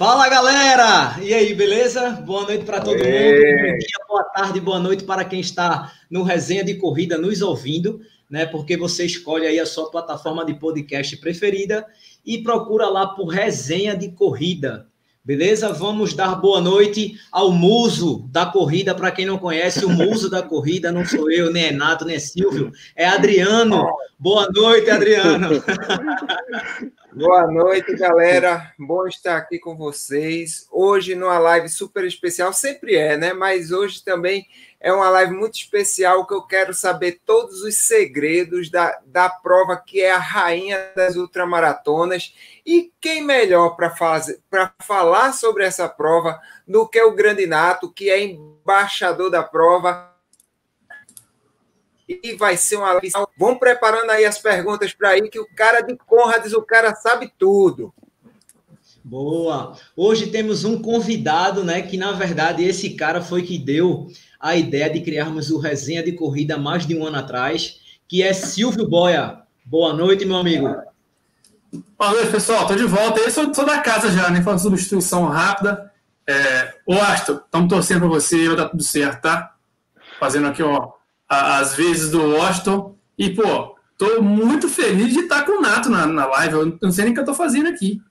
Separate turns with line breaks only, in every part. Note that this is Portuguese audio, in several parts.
Fala galera! E aí, beleza? Boa noite para todo mundo. Bom dia, boa tarde, boa noite para quem está no Resenha de Corrida nos ouvindo, né? Porque você escolhe aí a sua plataforma de podcast preferida e procura lá por Resenha de Corrida. Beleza? Vamos dar boa noite ao muso da corrida. Para quem não conhece, o muso da corrida não sou eu, nem é Nato, nem é Silvio, é Adriano. Boa noite, Adriano.
Boa noite, galera. Bom estar aqui com vocês. Hoje, numa live super especial, sempre é, né? Mas hoje também é uma live muito especial que eu quero saber todos os segredos da, da prova que é a rainha das ultramaratonas. E quem melhor para falar sobre essa prova do que o grande Nato, que é embaixador da prova. E vai ser uma live. Vão preparando aí as perguntas para aí, que o cara de Conrads, o cara sabe tudo.
Boa! Hoje temos um convidado, né? Que na verdade esse cara foi que deu a ideia de criarmos o Resenha de Corrida mais de um ano atrás, que é Silvio Boia. Boa noite, meu amigo.
Boa noite, pessoal. Estou de volta. Eu sou, sou da casa já, né? Foi uma substituição rápida. É... Ô, Aston, estamos torcendo para você, vai dar tudo certo, tá? Fazendo aqui, ó, as vezes do Washington. E, pô, tô muito feliz de estar com o Nato na, na live. Eu não sei nem o que eu tô fazendo aqui.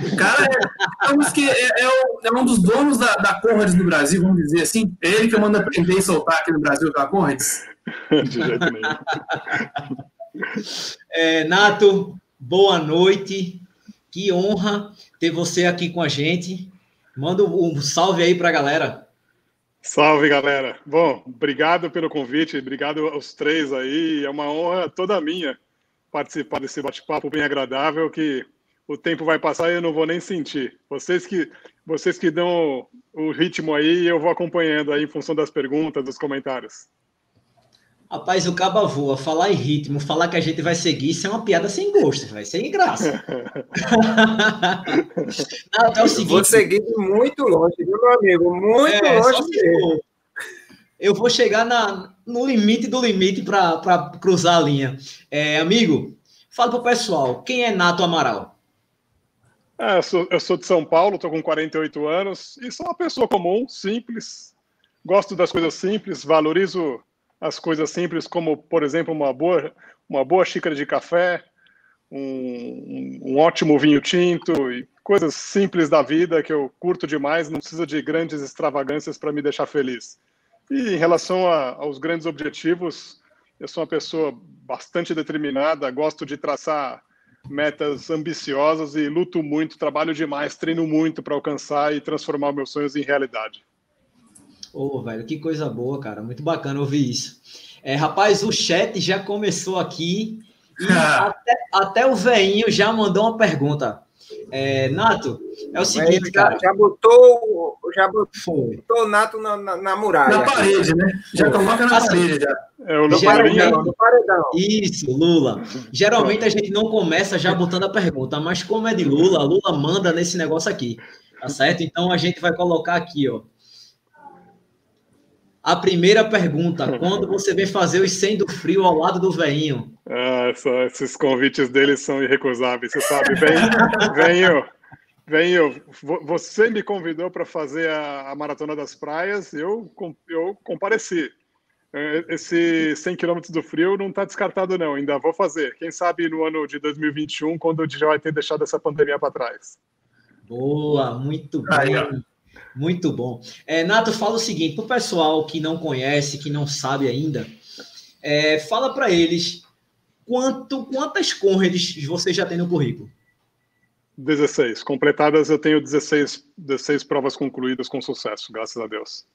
O cara é, que é, é, é, um dos donos da, da Conrads no Brasil, vamos dizer assim. É ele que manda prender e soltar aqui no Brasil com a Conrads. De jeito nenhum.
É, Nato, boa noite. Que honra ter você aqui com a gente. Manda um salve aí para a galera.
Salve, galera. Bom, obrigado pelo convite, obrigado aos três aí. É uma honra toda minha participar desse bate-papo bem agradável que o tempo vai passar e eu não vou nem sentir. Vocês que vocês que dão o ritmo aí, eu vou acompanhando aí em função das perguntas, dos comentários.
Rapaz, o caba voa, falar em ritmo, falar que a gente vai seguir, isso é uma piada sem gosto, vai sem graça.
não, é o seguinte, vou seguir muito longe, viu, meu amigo? Muito é, longe mesmo.
Eu vou chegar na, no limite do limite para cruzar a linha. É, amigo, fala para o pessoal, quem é Nato Amaral?
É, eu, sou, eu sou de São Paulo, estou com 48 anos e sou uma pessoa comum, simples. Gosto das coisas simples, valorizo as coisas simples, como, por exemplo, uma boa, uma boa xícara de café, um, um ótimo vinho tinto e coisas simples da vida que eu curto demais, não precisa de grandes extravagâncias para me deixar feliz. E em relação a, aos grandes objetivos, eu sou uma pessoa bastante determinada, gosto de traçar metas ambiciosas e luto muito, trabalho demais, treino muito para alcançar e transformar meus sonhos em realidade.
Ô, oh, velho, que coisa boa, cara. Muito bacana ouvir isso. É, rapaz, o chat já começou aqui e até, até, o veinho já mandou uma pergunta. É, Nato, é o seguinte,
já,
cara.
Já botou, já botou o Nato na, na, na, muralha.
Na parede, né? Já coloca na assim, parede, já.
É o paredão, no paredão. Isso, Lula. Geralmente a gente não começa já botando a pergunta, mas como é de Lula, Lula manda nesse negócio aqui, tá certo? Então a gente vai colocar aqui, ó. A primeira pergunta, quando você vem fazer os 100 do frio ao lado do veinho?
Ah, esses convites deles são irrecusáveis, você sabe. Vem, venho, venho. Você me convidou para fazer a, a, Maratona das Praias, eu, eu compareci. É, esse 100 km do frio não está descartado, não. Ainda vou fazer. Quem sabe no ano de 2021, quando a gente já vai ter deixado essa pandemia para trás.
Boa, muito bem. Muito bom. É, Nato, fala o seguinte, para o pessoal que não conhece, que não sabe ainda, é, fala para eles quanto, quantas Conrads você já tem no currículo.
16. Completadas, eu tenho 16, 16 provas concluídas com sucesso, graças a Deus.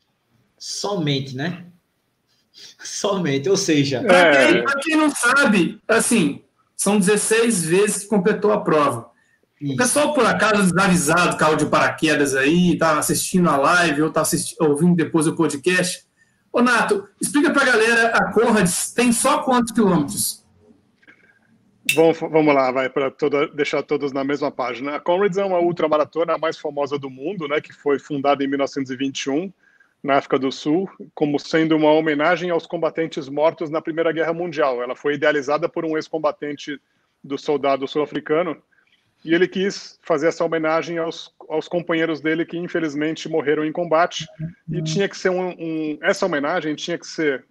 Somente,
né? Somente, ou seja.
É... Para quem, quem, não sabe, assim, são 16 vezes que completou a prova. O pessoal, por acaso, desavisado, caiu de paraquedas aí, tá assistindo a live ou tá ouvindo depois o podcast. Ô, Nato, explica para a galera, a Conrads tem só quantos quilômetros?
Vamos, vamos lá, vai, para deixar todos na mesma página. A Conrads é uma ultramaratona mais famosa do mundo, né, que foi fundada em 1921 na África do Sul, como sendo uma homenagem aos combatentes mortos na Primeira Guerra Mundial. Ela foi idealizada por um ex-combatente do soldado sul-africano e ele quis fazer essa homenagem aos, aos companheiros dele que infelizmente morreram em combate. E tinha que ser um, um essa homenagem tinha que ser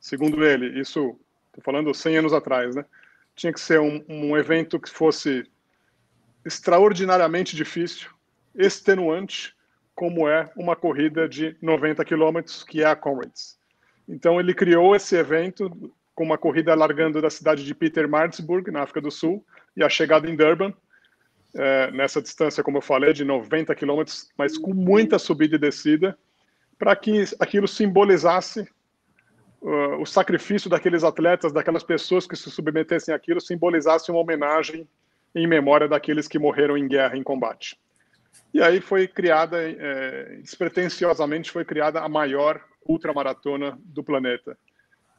segundo ele isso estou falando 100 anos atrás né? Tinha que ser um, um evento que fosse extraordinariamente difícil extenuante como é uma corrida de 90 quilômetros que é a Comrades então ele criou esse evento com uma corrida largando da cidade de Pietermaritzburg na África do Sul e a chegada em Durban é, nessa distância, como eu falei, de 90 quilômetros, mas com muita subida e descida, para que aquilo simbolizasse uh, o sacrifício daqueles atletas, daquelas pessoas que se submetessem àquilo, simbolizasse uma homenagem em memória daqueles que morreram em guerra, em combate. E aí foi criada, é, despretensiosamente, foi criada a maior ultramaratona do planeta.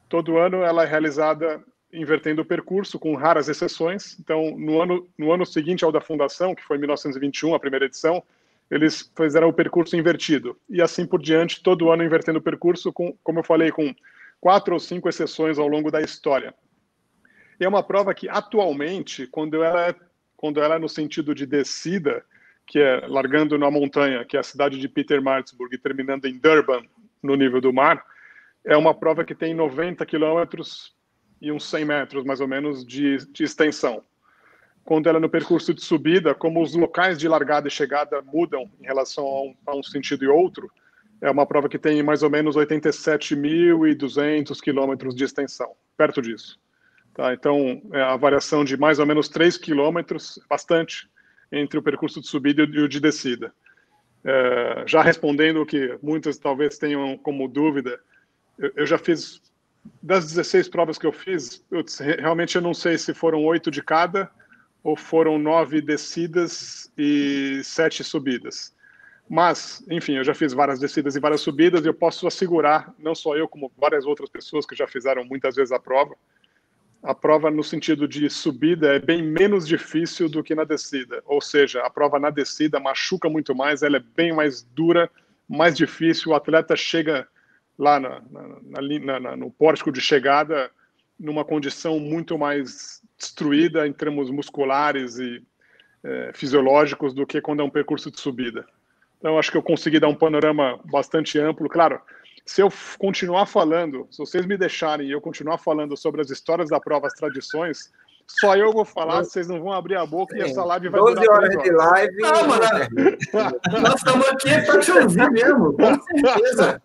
Todo ano ela é realizada invertendo o percurso, com raras exceções. Então, no ano, no ano seguinte ao da fundação, que foi em 1921, a primeira edição, eles fizeram o percurso invertido. E assim por diante, todo ano invertendo o percurso, com, como eu falei, com quatro ou cinco exceções ao longo da história. E é uma prova que, atualmente, quando ela é, quando ela é no sentido de descida, que é largando na montanha, que é a cidade de Pietermaritzburg, e terminando em Durban, no nível do mar, é uma prova que tem 90 quilômetros e uns 100 metros, mais ou menos, de, de extensão. Quando ela é no percurso de subida, como os locais de largada e chegada mudam em relação a um, a um sentido e outro, é uma prova que tem mais ou menos 87.200 quilômetros de extensão, perto disso. Tá? Então, é a variação de mais ou menos 3 quilômetros, bastante, entre o percurso de subida e o de descida. É, já respondendo o que muitas talvez tenham como dúvida, eu, eu já fiz das 16 provas que eu fiz, eu, realmente eu não sei se foram oito de cada ou foram nove descidas e sete subidas. Mas, enfim, eu já fiz várias descidas e várias subidas e eu posso assegurar, não só eu, como várias outras pessoas que já fizeram muitas vezes a prova, a prova no sentido de subida é bem menos difícil do que na descida. Ou seja, a prova na descida machuca muito mais, ela é bem mais dura, mais difícil, o atleta chega lá na, na, na, no pórtico de chegada numa condição muito mais destruída em termos musculares e é, fisiológicos do que quando é um percurso de subida. Então, acho que eu consegui dar um panorama bastante amplo. Claro, se eu continuar falando, se vocês me deixarem e eu continuar falando sobre as histórias da prova, as tradições, só eu vou falar, vocês não vão abrir a boca e essa live vai
12 horas de live.
Ah, mano, nós estamos aqui para te ouvir mesmo, com certeza.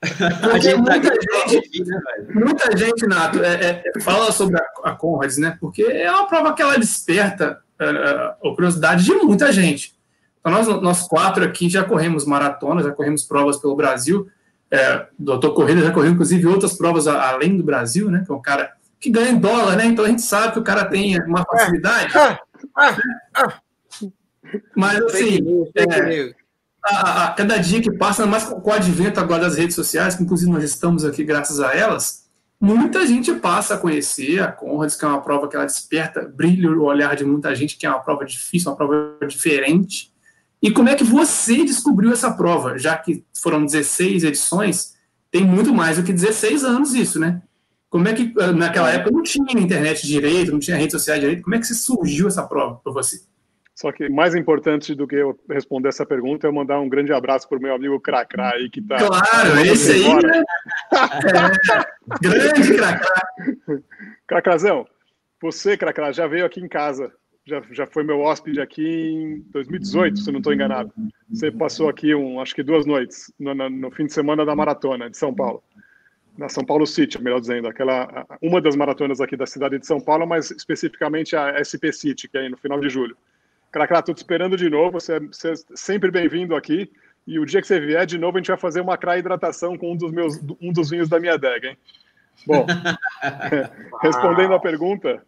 Porque muita, gente, né, muita gente, Nato, é, é, fala sobre a, a Conrads, né? Porque é uma prova que ela desperta é, é, a curiosidade de muita gente. Então, nós, nós quatro aqui já corremos maratonas, já corremos provas pelo Brasil. É, doutor Corrida já correu, inclusive, outras provas além do Brasil, né? Que é um cara que ganha em dólar, né? Então a gente sabe que o cara tem uma facilidade. Ah, ah, ah, Mas assim. É, a, a, cada dia que passa, mais com o advento agora das redes sociais, que inclusive nós estamos aqui graças a elas, muita gente passa a conhecer a Conrads, que é uma prova que ela desperta brilho no olhar de muita gente, que é uma prova difícil, uma prova diferente. E como é que você descobriu essa prova? Já que foram 16 edições, tem muito mais do que 16 anos isso, né? Como é que naquela época não tinha internet direito, não tinha rede social direito, como é que surgiu essa prova para você?
Só que mais importante do que eu responder essa pergunta é mandar um grande abraço para o meu amigo Cracra aí que está.
Claro, esse aí, né? é, grande Cracra.
Cracrazão, você, Cracra, já veio aqui em casa. Já, já foi meu hóspede aqui em 2018, se não estou enganado. Você passou aqui, um, acho que duas noites, no, no, no, fim de semana da maratona de São Paulo. Na São Paulo City, melhor dizendo. aquela Uma das maratonas aqui da cidade de São Paulo, mas especificamente a SP City, que é aí no final de julho. Cracra, estou te esperando de novo. Você, você é sempre bem-vindo aqui. E o dia que você vier de novo, a gente vai fazer uma cra hidratação com um dos meus um dos vinhos da minha adega, hein? Bom, respondendo a pergunta,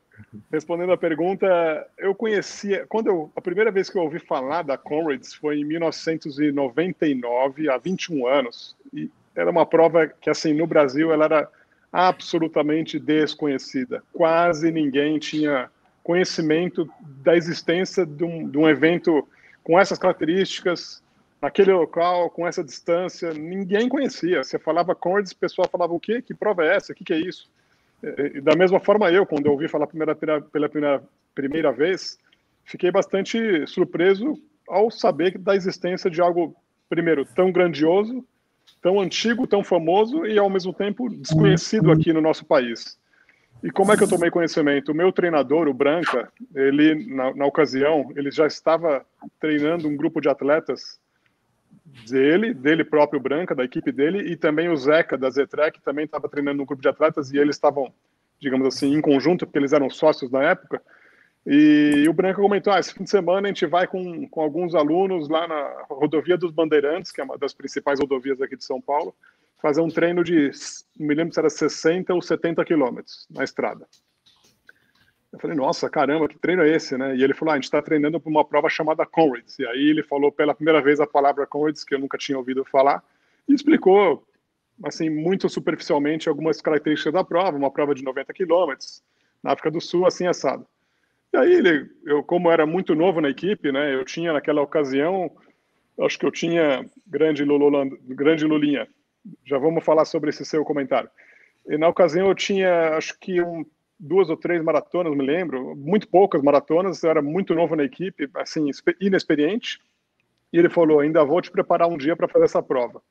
respondendo a pergunta, eu conhecia quando eu a primeira vez que eu ouvi falar da Comrades foi em 1999, há 21 anos, e era uma prova que assim no Brasil ela era absolutamente desconhecida. Quase ninguém tinha conhecimento da existência de um, de um evento com essas características, naquele local, com essa distância, ninguém conhecia. Você falava Cordes, o pessoal falava o quê? Que prova é essa? O que, que é isso? E, da mesma forma eu, quando eu ouvi falar primeira, pela primeira, primeira vez, fiquei bastante surpreso ao saber da existência de algo, primeiro, tão grandioso, tão antigo, tão famoso e, ao mesmo tempo, desconhecido aqui no nosso país. E como é que eu tomei conhecimento? O meu treinador, o Branca, ele, na, na ocasião, ele já estava treinando um grupo de atletas dele, dele próprio Branca, da equipe dele, e também o Zeca, da Zetrec, também estava treinando um grupo de atletas, e eles estavam, digamos assim, em conjunto, porque eles eram sócios na época, e, o Branca comentou, ah, esse fim de semana a gente vai com, com alguns alunos lá na rodovia dos Bandeirantes, que é uma das principais rodovias aqui de São Paulo, fazer um treino de, não me lembro se era 60 ou 70 quilômetros na estrada. Eu falei, nossa, caramba, que treino é esse, né? E ele falou, ah, a gente está treinando para uma prova chamada Conrads. E aí ele falou pela primeira vez a palavra Conrads, que eu nunca tinha ouvido falar, e explicou, assim, muito superficialmente algumas características da prova, uma prova de 90 quilômetros, na África do Sul, assim, assado. E aí ele, eu, como era muito novo na equipe, né, eu tinha naquela ocasião, acho que eu tinha grande, grande Lulinha, já vamos falar sobre esse seu comentário. E na ocasião eu tinha, acho que um, duas ou três maratonas, me lembro, muito poucas maratonas, eu era muito novo na equipe, assim, inexperiente. E ele falou: ainda vou te preparar um dia para fazer essa prova.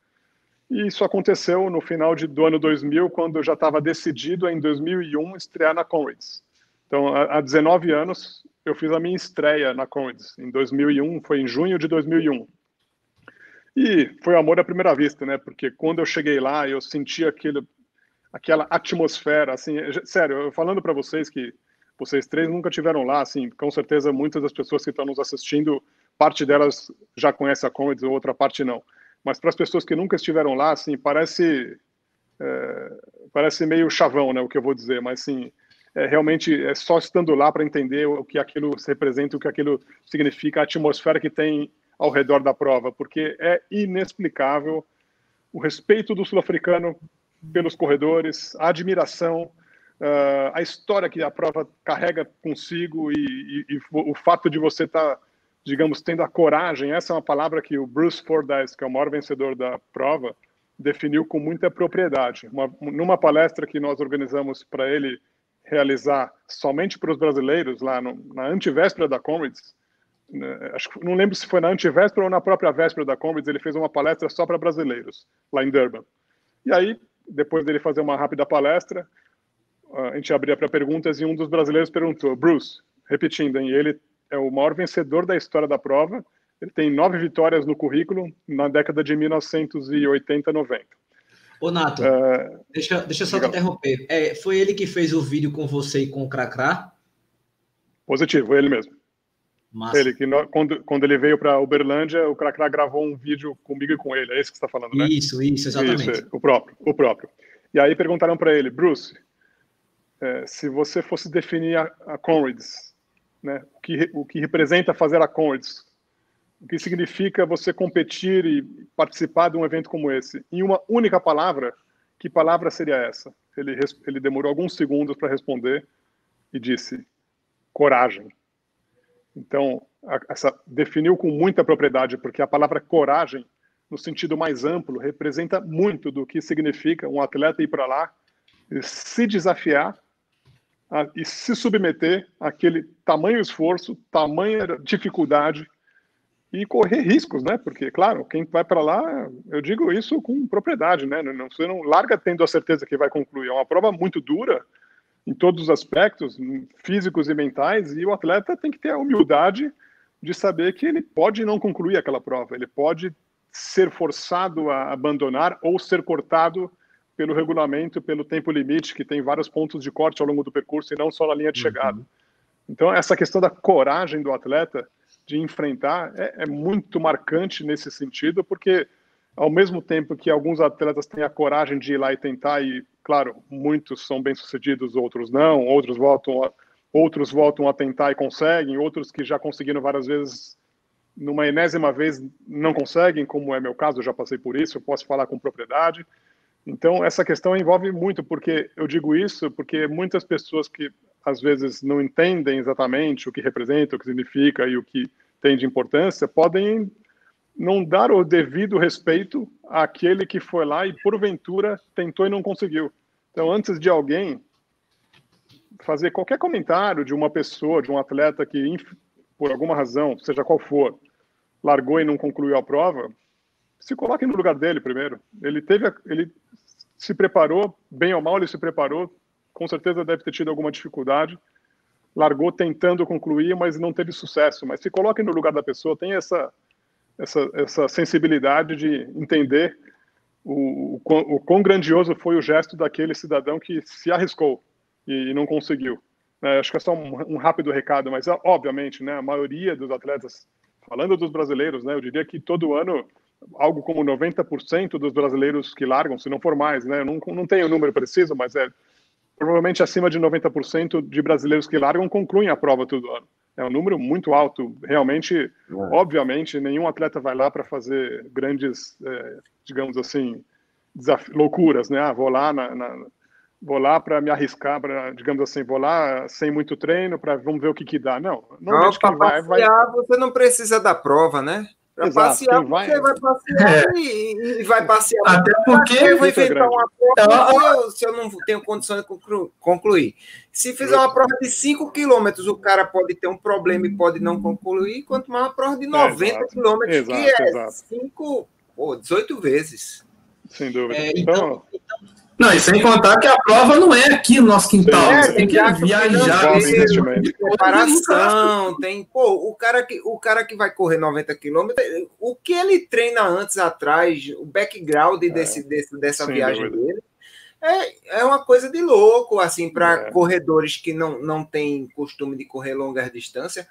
E isso aconteceu no final de, do ano 2000, quando eu já estava decidido em 2001 estrear na Conrads. Então, há 19 anos, eu fiz a minha estreia na Conrads, em 2001, foi em junho de 2001. E foi amor à primeira vista, né? Porque quando eu cheguei lá, eu senti aquele, aquela atmosfera, assim, sério, falando para vocês que vocês três nunca tiveram lá, assim, com certeza muitas das pessoas que estão nos assistindo, parte delas já conhece a Comedy, outra parte não. Mas para as pessoas que nunca estiveram lá, assim, parece é, parece meio chavão, né, o que eu vou dizer, mas assim, é, realmente é só estando lá para entender o que aquilo representa, o que aquilo significa, a atmosfera que tem ao redor da prova, porque é inexplicável o respeito do sul-africano pelos corredores, a admiração, uh, a história que a prova carrega consigo e, e, e o fato de você estar, tá, digamos, tendo a coragem. Essa é uma palavra que o Bruce Fordyce, que é o maior vencedor da prova, definiu com muita propriedade. Uma, numa palestra que nós organizamos para ele realizar somente para os brasileiros, lá no, na antivéspera da Comrades, acho que não lembro se foi na antivéspera ou na própria véspera da Comrades, ele fez uma palestra só para brasileiros, lá em Durban. E aí depois dele fazer uma rápida palestra, a gente abria para perguntas e um dos brasileiros perguntou, Bruce, repetindo, hein, ele é o maior vencedor da história da prova, ele tem nove vitórias no currículo na década de 1980, 90.
Ô, Nato, uh, deixa, deixa eu só te interromper. É, foi ele que fez o vídeo com você e com o Cracrá?
Positivo, ele mesmo. Massa. Ele, que quando, quando ele veio para Uberlândia, o Cracrá gravou um vídeo comigo e com ele. É isso que você está falando, né?
Isso, isso, exatamente. Isso,
o próprio, o próprio. E aí perguntaram para ele, Bruce, é, se você fosse definir a, a Conrads, né, o, que, o que representa fazer a Conrads, o que significa você competir e participar de um evento como esse, em uma única palavra, que palavra seria essa? Ele, ele demorou alguns segundos para responder e disse: coragem. Então, a, essa definiu com muita propriedade, porque a palavra coragem, no sentido mais amplo, representa muito do que significa um atleta ir para lá se desafiar a, e se submeter àquele tamanho esforço, tamanha dificuldade e correr riscos, né? Porque, claro, quem vai para lá, eu digo isso com propriedade, né? Não, você não larga tendo a certeza que vai concluir. É uma prova muito dura, em todos os aspectos, físicos e mentais, e o atleta tem que ter a humildade de saber que ele pode não concluir aquela prova, ele pode ser forçado a abandonar ou ser cortado pelo regulamento, pelo tempo limite, que tem vários pontos de corte ao longo do percurso e não só na linha de uhum. chegada. Então, essa questão da coragem do atleta de enfrentar é, é muito marcante nesse sentido, porque ao mesmo tempo que alguns atletas têm a coragem de ir lá e tentar, e claro, muitos são bem-sucedidos, outros não, outros voltam a, outros voltam a tentar e conseguem, outros que já conseguiram várias vezes, numa enésima vez não conseguem, como é meu caso, eu já passei por isso, eu posso falar com propriedade. Então, essa questão envolve muito, porque eu digo isso porque muitas pessoas que às vezes não entendem exatamente o que representa, o que significa e o que tem de importância, podem não dar o devido respeito àquele que foi lá e porventura tentou e não conseguiu. Então, antes de alguém fazer qualquer comentário de uma pessoa, de um atleta que por alguma razão, seja qual for, largou e não concluiu a prova, se coloque no lugar dele primeiro. Ele teve, ele se preparou, bem ou mal ele se preparou, com certeza deve ter tido alguma dificuldade, largou tentando concluir, mas não teve sucesso. Mas se coloque no lugar da pessoa, tem essa, essa, essa sensibilidade de entender o, o, o quão grandioso foi o gesto daquele cidadão que se arriscou e, e não conseguiu. É, acho que é só um, um, rápido recado, mas obviamente, né, a maioria dos atletas, falando dos brasileiros, né, eu diria que todo ano algo como 90% dos brasileiros que largam, se não for mais, né, não, não tenho o número preciso, mas é provavelmente acima de 90% de brasileiros que largam concluem a prova todo ano. É um número muito alto. Realmente, é. obviamente, nenhum atleta vai lá para fazer grandes, é, digamos assim, loucuras, né? Ah, vou lá na, na vou lá para me arriscar, para, digamos assim, vou lá sem muito treino para vamos ver o que que dá. Não,
não quem vai, vai, você não precisa da prova, né? Para passear, vai... você vai passear é. e, e, vai passear.
Até porque
eu vou inventar uma prova então, se eu não tenho condições de concluir. Se fizer uma prova de 5 quilômetros, o cara pode ter um problema e pode não concluir, quanto mais uma prova de 90 é, quilômetros, que é 5, 18 vezes.
Sem dúvida. É, então,
então, não, e sem contar que a prova não é aqui no nosso quintal. É, você tem que viajar.
Tem preparação, tem. Pô, o cara, que, o cara que vai correr 90 quilômetros, o que ele treina antes, atrás, o background é, desse, desse, dessa viagem dúvida. dele. É, é uma coisa de louco, assim, para é. corredores que não, não têm costume de correr longas distâncias.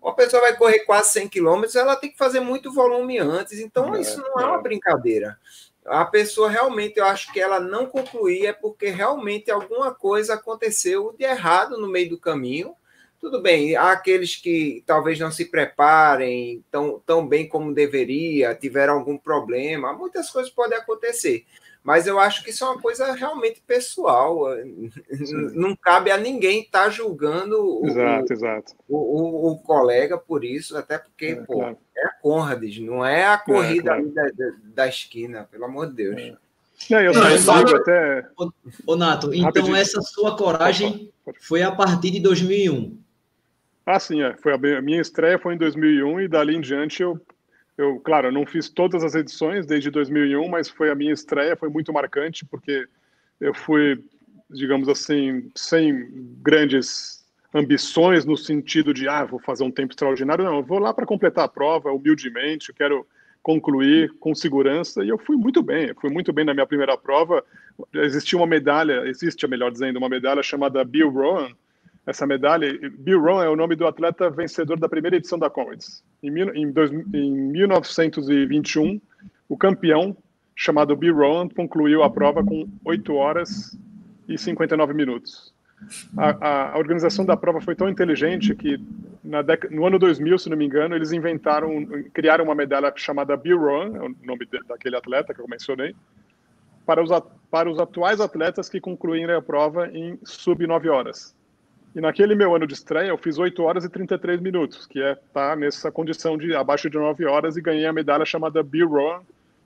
Uma pessoa vai correr quase 100 quilômetros, ela tem que fazer muito volume antes, então é, isso não é uma é. brincadeira a pessoa realmente, eu acho que ela não concluía porque realmente alguma coisa aconteceu de errado no meio do caminho. Tudo bem, há aqueles que talvez não se preparem tão, tão bem como deveria, tiveram algum problema, muitas coisas podem acontecer. Mas eu acho que isso é uma coisa realmente pessoal. Sim. Não cabe a ninguém estar tá julgando
exato, o, exato.
O, o, o, colega por isso, até porque, é, pô, claro. é a Conrads, não é a é, corrida é, claro. da, da, da, esquina, pelo amor de Deus. É.
Não, eu não, só... até...
Ô, ô Nato, então Rapidinho. essa sua coragem foi a partir de 2001.
Ah, sim, é. Foi a minha estreia foi em 2001 e dali em diante eu eu, claro, não fiz todas as edições desde 2001, mas foi a minha estreia, foi muito marcante, porque eu fui, digamos assim, sem grandes ambições no sentido de, ah, vou fazer um tempo extraordinário. Não, eu vou lá para completar a prova, humildemente, eu quero concluir com segurança, e eu fui muito bem, fui muito bem na minha primeira prova. Existia uma medalha, existe, melhor dizendo, uma medalha chamada Bill Rowan, essa medalha. Bill Rowan é o nome do atleta vencedor da primeira edição da Comrades. Em, em, em 1921, o campeão, chamado Bill Rowan, concluiu a prova com 8 horas e 59 minutos. A, a, organização da prova foi tão inteligente que no ano 2000, se não me engano, eles inventaram, criaram uma medalha chamada Bill Rowan, é o nome daquele atleta que eu mencionei, para os, para os atuais atletas que concluírem a prova em sub 9 horas. E naquele meu ano de estreia, eu fiz 8 horas e 33 minutos, que é tá nessa condição de abaixo de 9 horas e ganhei a medalha chamada Bill Rowan,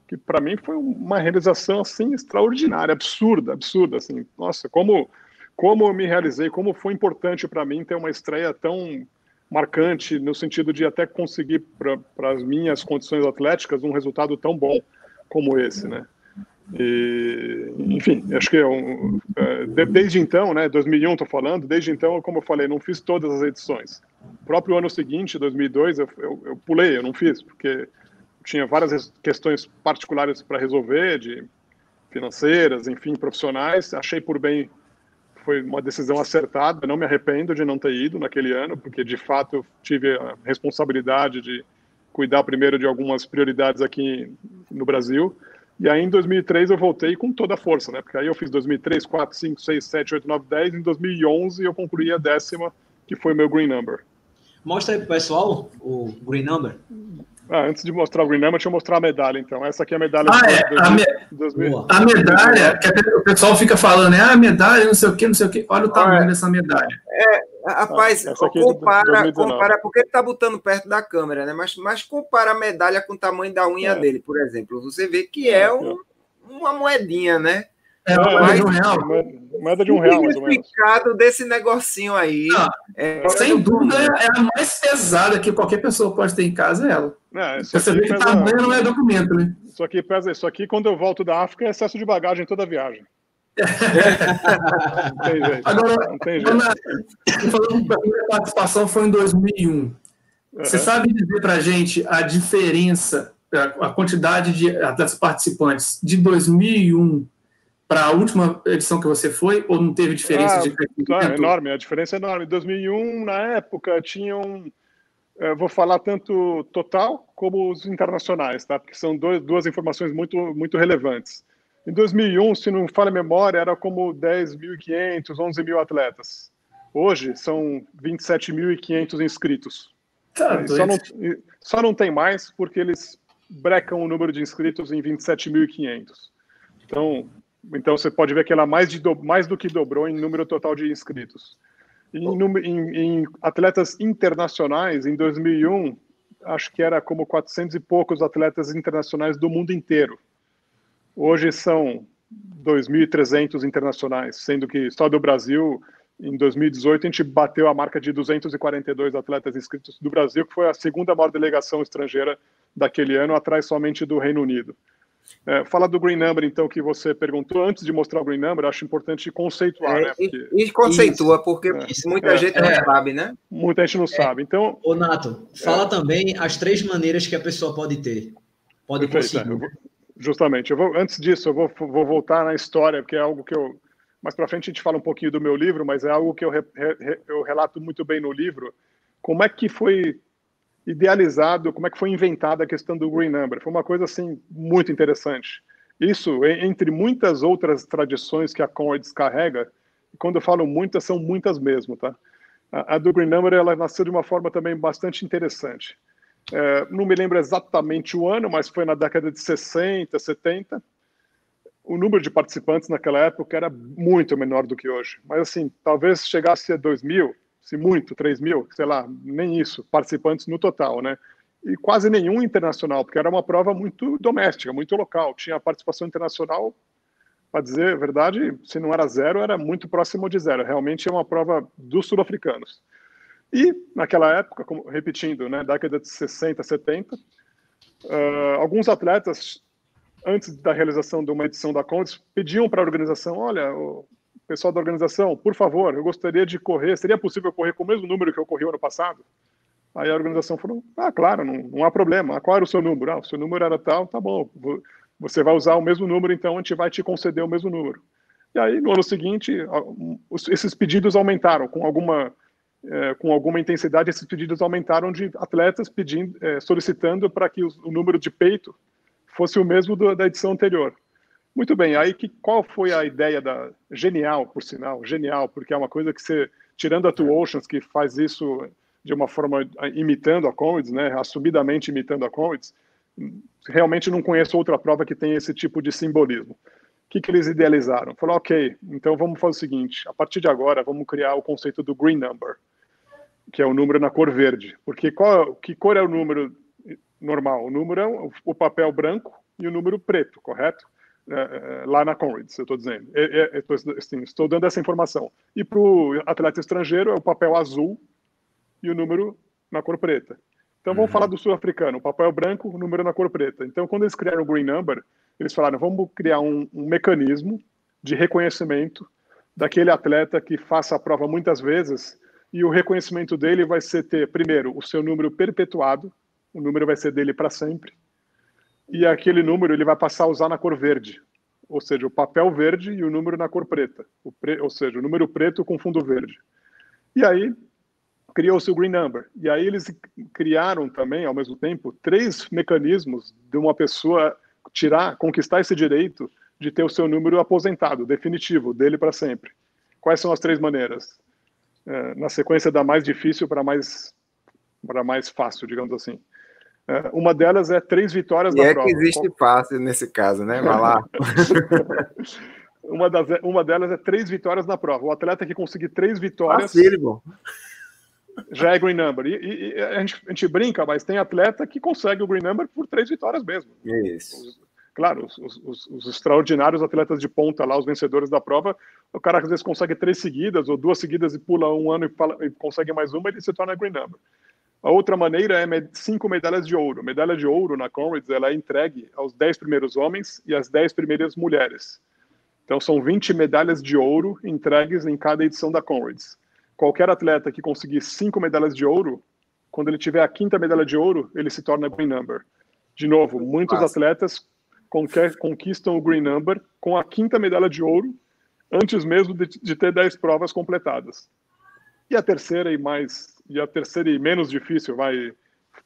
que para mim foi uma realização assim extraordinária, absurda, absurda assim. Nossa, como como eu me realizei, como foi importante para mim ter uma estreia tão marcante no sentido de até conseguir para as minhas condições atléticas um resultado tão bom como esse, né? E, enfim, acho que é é, desde então, né, 2001 estou falando, desde então, como eu falei, não fiz todas as edições. O próprio ano seguinte, 2002, eu, eu, eu pulei, eu não fiz, porque tinha várias questões particulares para resolver, de financeiras, enfim, profissionais. Achei por bem, foi uma decisão acertada, não me arrependo de não ter ido naquele ano, porque de fato eu tive a responsabilidade de cuidar primeiro de algumas prioridades aqui no Brasil e aí em 2003 eu voltei com toda a força, né? Porque aí eu fiz 2003, 4, 5, 6, 7, 8, 9, 10. Em 2011 eu concluí a décima, que foi meu green number.
Mostra aí pro pessoal o green number.
Ah, antes de mostrar o green number, deixa eu mostrar a medalha, então. Essa aqui é a medalha.
Ah, é. 2000, a, me... 2000. a, medalha, que o pessoal fica falando, né? Ah, medalha, não sei o quê, não sei o quê. Olha o tamanho ah, é. dessa medalha.
É, Rapaz, ah, compara, compara, porque ele tá botando perto da câmera, né? Mas, mas compara a medalha com o tamanho da unha é. dele, por exemplo. Você vê que é, é um, uma moedinha, né?
É, moeda de um real.
Moeda de um real, mais ou menos. significado desse negocinho aí.
Não, é, sem dúvida, é a mais pesada que qualquer pessoa pode ter em casa, é ela. Não, Você vê que pesa... tamanho não é documento, né?
Isso aqui pesa, isso aqui, quando eu volto da África, é excesso de bagagem toda a viagem.
não tem jeito. Agora, não tem jeito. falando que a primeira participação foi em 2001. Uhum. Você sabe dizer para a gente a diferença, a quantidade de atletas participantes de 2001 para a última edição que você foi, ou não teve diferença ah, de
crescimento? É enorme, a diferença é enorme. Em 2001, na época, tinham, é, vou falar tanto total como os internacionais, tá? porque são dois, duas informações muito, muito relevantes. Em 2001, se não falha a memória, era como 10.500, 11.000 atletas. Hoje, são 27.500 inscritos. Tá, só, não, só não tem mais porque eles brecam o número de inscritos em 27.500. Então, então você pode ver que ela mais, de, mais do que dobrou em número total de inscritos. Em, em, em, atletas internacionais, em 2001, acho que era como 400 e poucos atletas internacionais do mundo inteiro. Hoje são 2.300 internacionais, sendo que só do Brasil, em 2018, a gente bateu a marca de 242 atletas inscritos do Brasil, que foi a segunda maior delegação estrangeira daquele ano, atrás somente do Reino Unido. É, fala do Green Number, então, que você perguntou. Antes de mostrar o Green Number, acho importante conceituar. É, né?
Porque... E, conceitua, isso, porque é, muita é, gente não é. sabe, né?
Muita gente não sabe. Então,
Ô, Nato, fala também as três maneiras que a pessoa pode ter. Pode Perfeito, conseguir.
Eu vou, justamente. Eu vou, antes disso, eu vou, vou voltar na história, porque é algo que eu. Mais para frente a gente fala um pouquinho do meu livro, mas é algo que eu, re, re, eu relato muito bem no livro. Como é que foi idealizado, como é que foi inventada a questão do Green Number. Foi uma coisa assim muito interessante. Isso, entre muitas outras tradições que a Conrads carrega, quando eu falo muitas, são muitas mesmo, tá? A, a do Green Number, ela nasceu de uma forma também bastante interessante. É, não me lembro exatamente o ano, mas foi na década de 60, 70. O número de participantes naquela época era muito menor do que hoje. Mas, assim, talvez chegasse a 2000, se muito, 3 mil, sei lá, nem isso, participantes no total, né? E quase nenhum internacional, porque era uma prova muito doméstica, muito local. Tinha participação internacional, para dizer a verdade, se não era zero, era muito próximo de zero. Realmente é uma prova dos sul-africanos. E naquela época, como, repetindo, né, década de 60, 70, uh, alguns atletas, antes da realização de uma edição da Condes, pediam para a organização: olha, pessoal da organização, por favor, eu gostaria de correr, seria possível correr com o mesmo número que eu corri ano passado? Aí a organização falou, ah, claro, não, não há problema. Qual era o seu número? Ah, o seu número era tal, tá bom. Você vai usar o mesmo número, então a gente vai te conceder o mesmo número. E aí, no ano seguinte, esses pedidos aumentaram com alguma é, com alguma intensidade, esses pedidos aumentaram de atletas pedindo, é, solicitando para que o número de peito fosse o mesmo do, da edição anterior. Muito bem, aí que, qual foi a ideia da. Genial, por sinal, genial, porque é uma coisa que você. Tirando a Two Oceans, que faz isso de uma forma imitando a Comets, né, assumidamente imitando a Comets, realmente não conheço outra prova que tenha esse tipo de simbolismo. O que, que eles idealizaram? Falaram, ok, então vamos fazer o seguinte: a partir de agora, vamos criar o conceito do Green Number, que é o número na cor verde. Porque qual, que cor é o número normal? O número é o papel branco e o número preto, correto? É, é, lá na Conrads, eu estou dizendo. É, é, assim, estou dando essa informação. E para o atleta estrangeiro é o papel azul e o número na cor preta. Então vamos uhum. falar do sul-africano, o papel branco, o número na cor preta. Então quando eles criaram o Green Number, eles falaram, vamos criar um, um mecanismo de reconhecimento daquele atleta que faça a prova muitas vezes e o reconhecimento dele vai ser ter, primeiro, o seu número perpetuado, o número vai ser dele para sempre, e aquele número ele vai passar a usar na cor verde, ou seja, o papel verde e o número na cor preta, pre... ou seja, o número preto com fundo verde. E aí criou-se o Green Number. E aí eles criaram também, ao mesmo tempo, três mecanismos de uma pessoa tirar, conquistar esse direito de ter o seu número aposentado, definitivo, dele para sempre. Quais são as três maneiras? É, na sequência da mais difícil para mais para mais fácil, digamos assim. É, uma delas é três vitórias
e é prova. que existe fácil nesse caso, né? Vai lá.
uma, das, uma delas é três vitórias na prova. O atleta que conseguir três vitórias. Facílimo. Já é green number. E, e a, gente, a, gente, brinca, mas tem atleta que consegue o green number por três vitórias mesmo.
Isso.
Claro, os, os, os, extraordinários atletas de ponta lá, os vencedores da prova, o cara às vezes consegue três seguidas ou duas seguidas e pula um ano e, fala, e consegue mais uma, ele se torna green number. A outra maneira é cinco medalhas de ouro. Medalha de ouro na Comrades ela é entregue aos dez primeiros homens e às dez primeiras mulheres. Então são 20 medalhas de ouro entregues em cada edição da Comrades. Qualquer atleta que conseguir cinco medalhas de ouro, quando ele tiver a quinta medalha de ouro, ele se torna green number. De novo, muitos Nossa. atletas conquistam o Green Number com a quinta medalha de ouro, antes mesmo de, de ter 10 provas completadas. E a terceira e mais e a terceira e menos difícil vai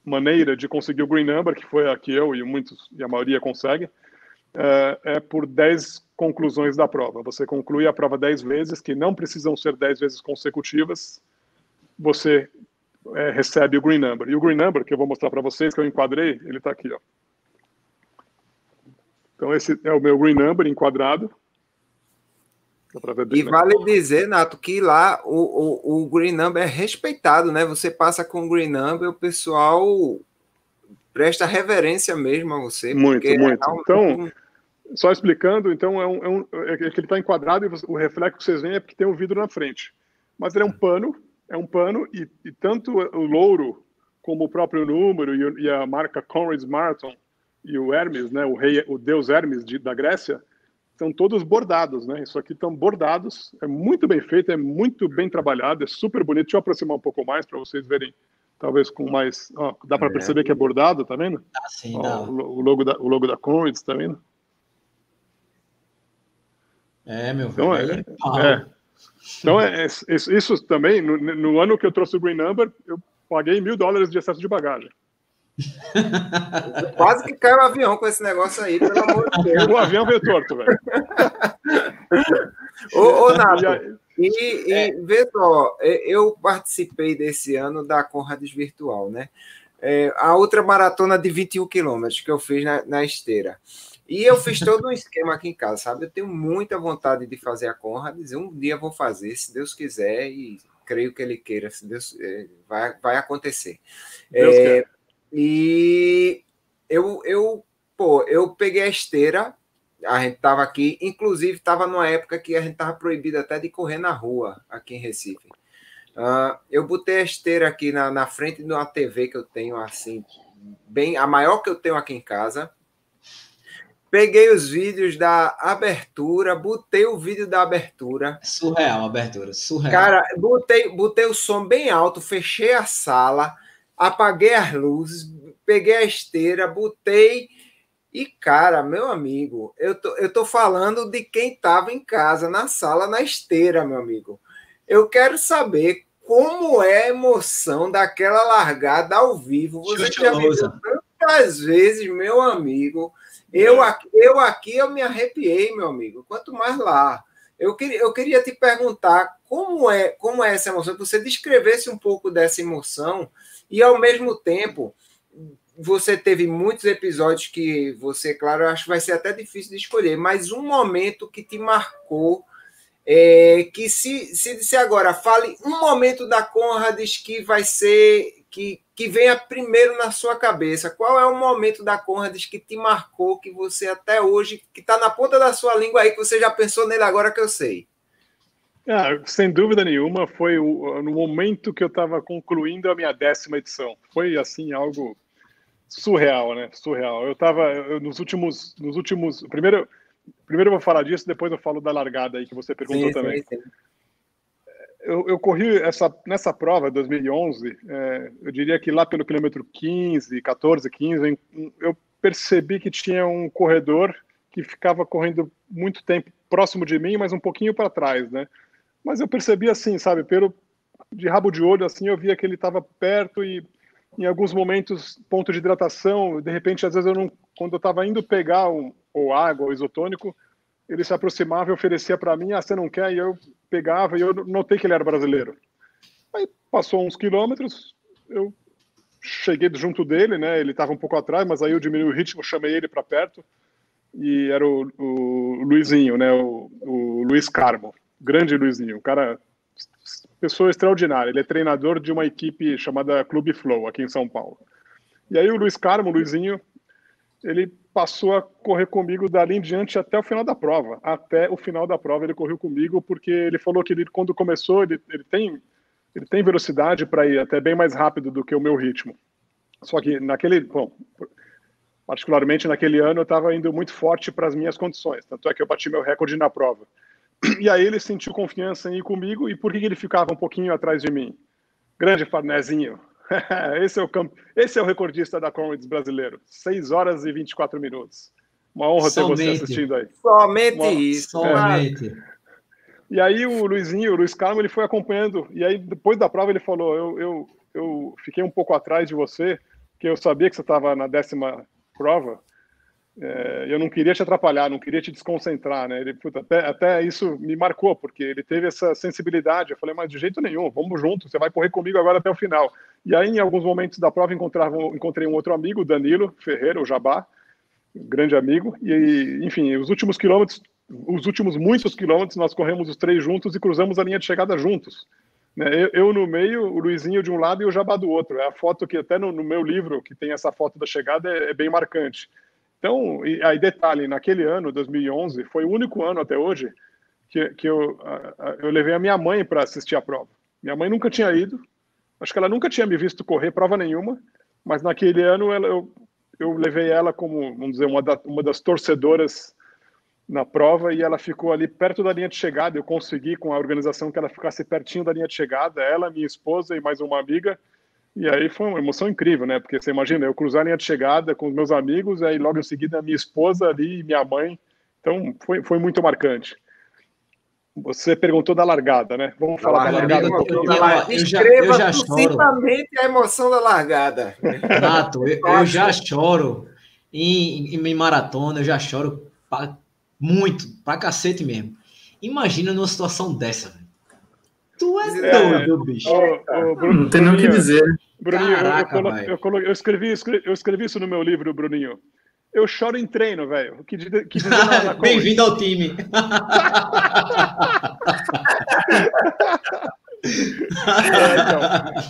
maneira de conseguir o Green Number, que foi a que eu e muitos e a maioria consegue, é, é por 10 conclusões da prova. Você conclui a prova 10 vezes, que não precisam ser 10 vezes consecutivas, você é, recebe o Green Number. E o Green Number, que eu vou mostrar para vocês, que eu enquadrei, ele está aqui. Ó. Então, esse é o meu green number enquadrado.
E vale dizer, Nato, que lá o, o, o green number é respeitado, né? Você passa com o green number, o pessoal presta reverência mesmo a você.
Muito, muito. É um... Então, só explicando, então é, um, é, um, é que ele está enquadrado e o reflexo que vocês veem é porque tem o um vidro na frente. Mas ele é um pano, é um pano e, e tanto o louro como o próprio número e, e a marca Conrad's Marathon e o Hermes, né, o rei, o deus Hermes de, da Grécia, estão todos bordados, né? Isso aqui estão bordados, é muito bem feito, é muito bem trabalhado, é super bonito. Deixa eu aproximar um pouco mais para vocês verem, talvez com mais, ó, dá para é. perceber que é bordado, tá vendo?
Ah, sim,
ó, o, logo da o logo da Conrads, tá vendo?
É, meu então,
velho. É, é, é. Então, é, isso, isso também, no, no, ano que eu trouxe o Green Number, eu paguei mil dólares de excesso de bagagem.
Quase que caiu o avião com esse negócio aí, pelo amor de Deus.
O avião veio torto, velho.
ô, ô Nato, e, e é. vê só, eu participei desse ano da Conrads Virtual, né? É, a outra maratona de 21 quilômetros que eu fiz na, na esteira. E eu fiz todo um esquema aqui em casa, sabe? Eu tenho muita vontade de fazer a Conrads. Um dia vou fazer, se Deus quiser, e creio que Ele queira, se Deus é, vai, vai acontecer. Deus é, e eu, eu, pô, eu peguei a esteira, a gente tava aqui, inclusive estava numa época que a gente tava proibido até de correr na rua aqui em Recife. Uh, eu botei a esteira aqui na, na frente de uma TV que eu tenho assim, bem a maior que eu tenho aqui em casa. Peguei os vídeos da abertura, botei o vídeo da abertura.
Surreal, abertura, surreal.
Cara, botei, botei o som bem alto, fechei a sala apaguei as luzes, peguei a esteira, botei. E, cara, meu amigo, eu tô, eu tô falando de quem estava em casa, na sala, na esteira, meu amigo. Eu quero saber como é a emoção daquela largada ao vivo. Você já viu tantas vezes, meu amigo. Eu aqui, eu aqui eu me arrepiei, meu amigo. Quanto mais lá. Eu queria, eu queria te perguntar como é, como é essa emoção, que você descrevesse um pouco dessa emoção e ao mesmo tempo, você teve muitos episódios que você, claro, eu acho que vai ser até difícil de escolher, mas um momento que te marcou, é, que se, se disser agora, fale um momento da Conrads que vai ser, que, que venha primeiro na sua cabeça. Qual é o momento da Conrads que te marcou, que você até hoje, que está na ponta da sua língua aí, que você já pensou nele agora que eu sei?
Ah, sem dúvida nenhuma, foi o, no momento que eu estava concluindo a minha décima edição. Foi assim algo surreal, né? Surreal. Eu estava nos últimos, nos últimos. Primeiro, primeiro eu vou falar disso, depois eu falo da largada aí que você perguntou sim, também. Sim, sim. Eu, eu, corri essa nessa prova 2011. É, eu diria que lá pelo quilômetro 15, 14, 15, eu percebi que tinha um corredor que ficava correndo muito tempo próximo de mim, mas um pouquinho para trás, né? Mas eu percebi assim, sabe, pelo de rabo de olho, assim, eu via que ele estava perto e em alguns momentos ponto de hidratação, de repente às vezes eu não, quando eu estava indo pegar um, ou água ou isotônico, ele se aproximava e oferecia para mim, ah, você não quer? E eu pegava e eu notei que ele era brasileiro. Aí passou uns quilômetros, eu cheguei junto dele, né? Ele estava um pouco atrás, mas aí eu diminui o ritmo, chamei ele para perto e era o, o Luizinho, né? O, o Luiz Carmo grande Luizinho, um cara, pessoa extraordinária. Ele é treinador de uma equipe chamada Clube Flow, aqui em São Paulo. E aí o Luiz Carmo, o Luizinho, ele passou a correr comigo dali em diante até o final da prova. Até o final da prova ele correu comigo porque ele falou que ele, quando começou ele, ele tem ele tem velocidade para ir até bem mais rápido do que o meu ritmo. Só que naquele, bom, particularmente naquele ano eu estava indo muito forte para as minhas condições, tanto é que eu bati meu recorde na prova. E aí ele sentiu confiança em ir comigo e por que ele ficava um pouquinho atrás de mim? Grande Farnezinho, esse, é o camp... esse é o recordista da Comrades brasileiro, 6 horas e 24 minutos. Uma honra Somente. ter você assistindo aí.
Somente Uma... isso.
Somente. É.
E aí o Luizinho, o Luiz Carmo, ele foi acompanhando. E aí, depois da prova, ele falou: Eu, eu, eu fiquei um pouco atrás de você, porque eu sabia que você estava na décima prova. É, eu não queria te atrapalhar, não queria te desconcentrar, né? Ele, puta, até, até isso me marcou, porque ele teve essa sensibilidade. Eu falei, mas de jeito nenhum, vamos junto, você vai correr comigo agora até o final. E aí, em alguns momentos da prova, encontrei um outro amigo, Danilo Ferreira, o Jabá, grande amigo. E, enfim, os últimos quilômetros os últimos muitos quilômetros nós corremos os três juntos e cruzamos a linha de chegada juntos. Né? Eu, eu, no meio, o Luizinho de um lado e o Jabá do outro. É a foto que até no, no meu livro, que tem essa foto da chegada, é, é, bem marcante. Então, e, aí detalhe, naquele ano, 2011, foi o único ano até hoje que, que eu, eu levei a minha mãe para assistir a prova. Minha mãe nunca tinha ido, acho que ela nunca tinha me visto correr prova nenhuma, mas naquele ano ela, eu, eu levei ela como, vamos dizer, uma, da, uma das torcedoras na prova e ela ficou ali perto da linha de chegada. Eu consegui com a organização que ela ficasse pertinho da linha de chegada, ela, minha esposa e mais uma amiga. E aí foi uma emoção incrível, né? Porque você imagina, eu cruzar a linha de chegada com os meus amigos, aí logo em seguida minha esposa ali e minha mãe. Então foi, foi muito marcante. Você perguntou da largada, né? Vamos falar da largada.
Eu, eu, eu, eu já, eu já choro. a emoção da largada.
Nato, eu, eu já choro em, em maratona, eu já choro muito, pra cacete mesmo. Imagina numa situação dessa, velho. Tu é, é doido, bicho.
não tem nem o que dizer.
Bruninho, Caraca, eu, eu, eu, eu, escrevi, eu escrevi isso no meu livro, Bruninho. Eu choro em treino, velho. Que, que
Bem-vindo ao time.
é, então,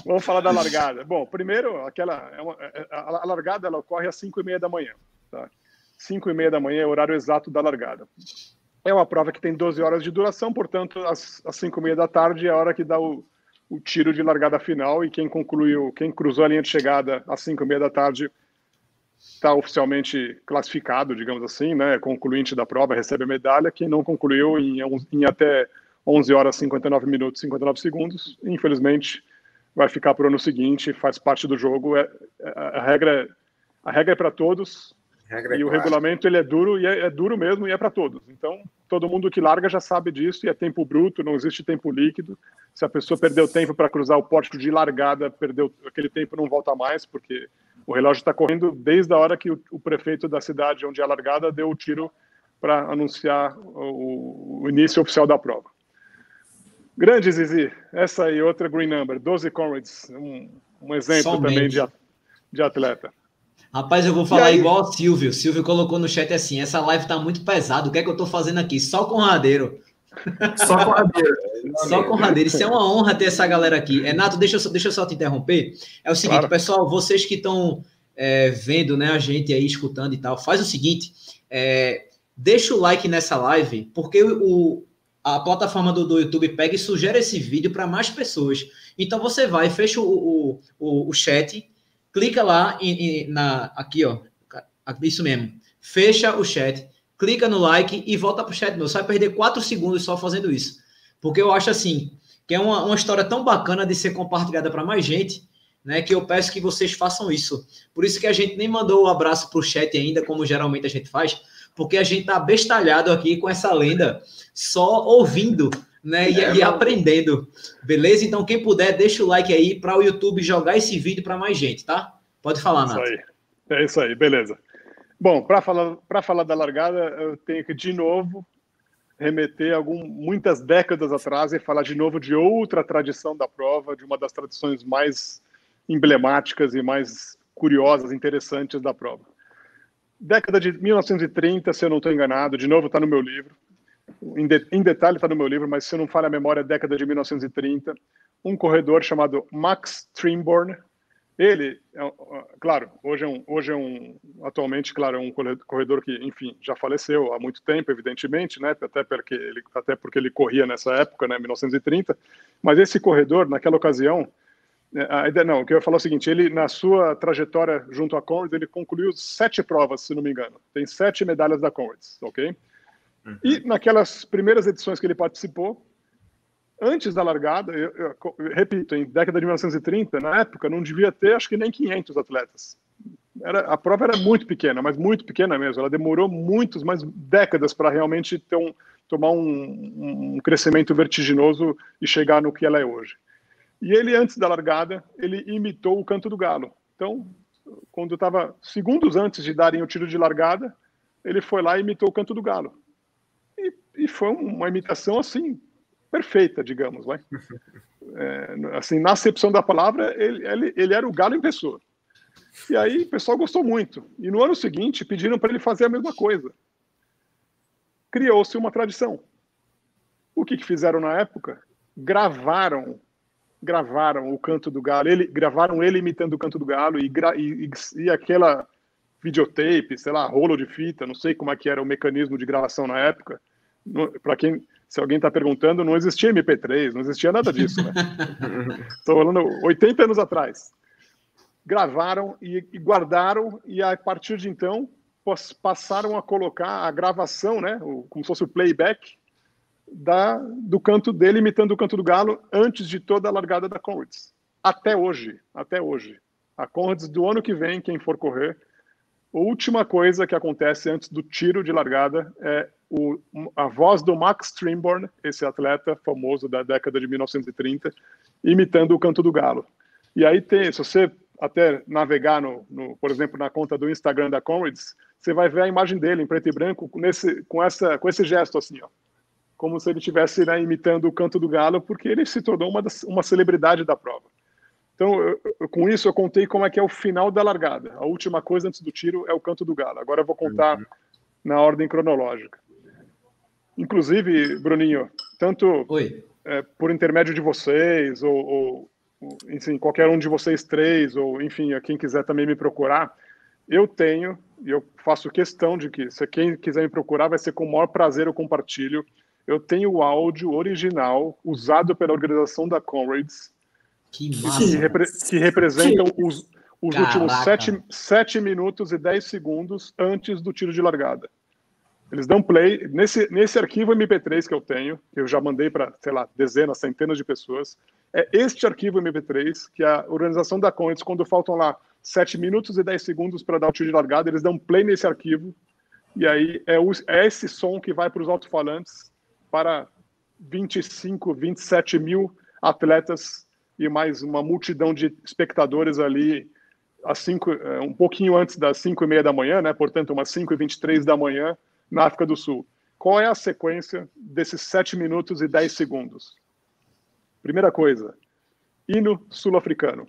vamos falar da largada. Bom, primeiro, aquela, é uma, é, a largada ela ocorre às 5 e meia da manhã. Tá? 5 e meia da manhã é o horário exato da largada. É uma prova que tem 12 horas de duração, portanto, às, às 5 e meia da tarde é a hora que dá o, o tiro de largada final e quem concluiu, quem cruzou a linha de chegada às 5 e meia da tarde está oficialmente classificado, digamos assim, né, concluinte da prova, recebe a medalha. Quem não concluiu em, em até 11 horas 59 minutos 59 segundos, infelizmente vai ficar para o ano seguinte, faz parte do jogo. É, é a regra a regra é para todos, Regra e o regulamento ele é duro e é, é duro mesmo e é para todos. Então, todo mundo que larga já sabe disso e é tempo bruto, não existe tempo líquido. Se a pessoa perdeu tempo para cruzar o pórtico de largada, perdeu aquele tempo não volta mais, porque o relógio está correndo desde a hora que o, o, prefeito da cidade onde é a largada deu o tiro para anunciar o, o, início oficial da prova. Grande Zizi, essa aí outra green number, 12 Comrades, um, um exemplo Somente. também de, de atleta.
Rapaz, eu vou falar igual o Silvio. Silvio colocou no chat assim: essa live tá muito pesada. O que é que eu tô fazendo aqui? Só com radeiro.
Só com radeiro.
Só com radeiro. Isso é uma honra ter essa galera aqui. Renato, deixa eu, deixa eu só te interromper. É o seguinte, claro. pessoal, vocês que estão é, vendo né, a gente aí, escutando e tal, faz o seguinte: é, deixa o like nessa live, porque o, a plataforma do, do YouTube pega e sugere esse vídeo para mais pessoas. Então você vai, fecha o, o, o, o chat clica lá em, em, na, aqui, ó, isso mesmo, fecha o chat, clica no like e volta para o chat meu. Você vai perder quatro segundos só fazendo isso. Porque eu acho assim, que é uma, uma história tão bacana de ser compartilhada para mais gente, né? Que eu peço que vocês façam isso. Por isso que a gente nem mandou o um abraço para o chat ainda, como geralmente a gente faz, porque a gente tá bestalhado aqui com essa lenda, só ouvindo, né? E, é, e aprendendo. Beleza? Então, quem puder, deixa o like aí para o YouTube jogar esse vídeo para mais gente, tá? Pode falar, Nath.
Isso aí. É isso aí, beleza. Bom, para falar, falar da largada, eu tenho que, de novo, remeter algum, muitas décadas atrás e falar de novo de outra tradição da prova, de uma das tradições mais emblemáticas e mais curiosas, interessantes da prova. Década de 1930, se eu não estou enganado, de novo está no meu livro, em, de, em detalhe está no meu livro, mas se não falha a memória, década de 1930, um corredor chamado Max Trimborn, Ele, é claro, hoje é um, hoje é um, atualmente, claro, é um corredor que, enfim, já faleceu há muito tempo, evidentemente, né? Até porque ele, até porque ele corria nessa época, né? 1930. Mas esse corredor, naquela ocasião, é, a ideia, não, o que eu ia falar é o seguinte: ele, na sua trajetória junto à Conrads, ele concluiu sete provas, se não me engano. Tem sete medalhas da Conrads, ok? Uhum. E naquelas primeiras edições que ele participou, antes da largada, eu, eu, eu, repito, em década de 1930, na época, não devia ter, acho que nem 500 atletas. Era, a prova era muito pequena, mas muito pequena mesmo. Ela demorou muitos, mais décadas para realmente ter um, tomar um, um crescimento vertiginoso e chegar no que ela é hoje. E ele, antes da largada, ele imitou o canto do galo. Então, quando estava segundos antes de darem o tiro de largada, ele foi lá e imitou o canto do galo. E, foi uma imitação assim perfeita, digamos, vai. É, assim, na acepção da palavra, ele, ele, ele era o galo em pessoa. E aí o pessoal gostou muito. E no ano seguinte pediram para ele fazer a mesma coisa. Criou-se uma tradição. O que, que fizeram na época? Gravaram gravaram o canto do galo, ele, gravaram ele imitando o canto do galo e, e, e aquela videotape, sei lá, rolo de fita, não sei como é que era o mecanismo de gravação na época. Para quem, se alguém está perguntando, não existia MP3, não existia nada disso, né? Estou falando 80 anos atrás. Gravaram e, e guardaram e a partir de então passaram a colocar a gravação, né, o, como se fosse o playback da, do canto dele, imitando o canto do galo, antes de toda a largada da Conrads. Até hoje, até hoje. A Conrads do ano que vem, quem for correr, a última coisa que acontece antes do tiro de largada é o, a voz do Max Trimborn, esse atleta famoso da década de 1930, imitando o canto do galo. E aí tem, se você até navegar, no, no, por exemplo, na conta do Instagram da Conrads, você vai ver a imagem dele em preto e branco nesse, com, essa, com esse gesto assim, ó como se ele estivesse né, imitando o canto do galo, porque ele se tornou uma, uma celebridade da prova. Então, eu, eu, com isso, eu contei como é que é o final da largada. A última coisa antes do tiro é o canto do galo. Agora eu vou contar uhum. na ordem cronológica. Inclusive, Bruninho, tanto é, por intermédio de vocês, ou, ou, enfim, qualquer um de vocês três, ou enfim, a quem quiser também me procurar, eu tenho, e eu faço questão de que, se quem quiser me procurar, vai ser com o maior prazer eu compartilho eu tenho o áudio original usado pela organização da Comrades, que, que, repre que representam os, os últimos sete, sete minutos e dez segundos antes do tiro de largada. Eles dão play nesse, nesse arquivo MP3 que eu tenho, que eu já mandei para, sei lá, dezenas, centenas de pessoas. É este arquivo MP3 que a organização da Comrades, quando faltam lá 7 minutos e 10 segundos para dar o tiro de largada, eles dão play nesse arquivo. E aí é, o, é esse som que vai para os alto-falantes para 25, 27 mil atletas e mais uma multidão de espectadores ali às cinco, é, um pouquinho antes das 5 e meia da manhã, né? portanto, umas 5 e 23 da manhã, na África do Sul. Qual é a sequência desses 7 minutos e 10 segundos? Primeira coisa, hino sul-africano.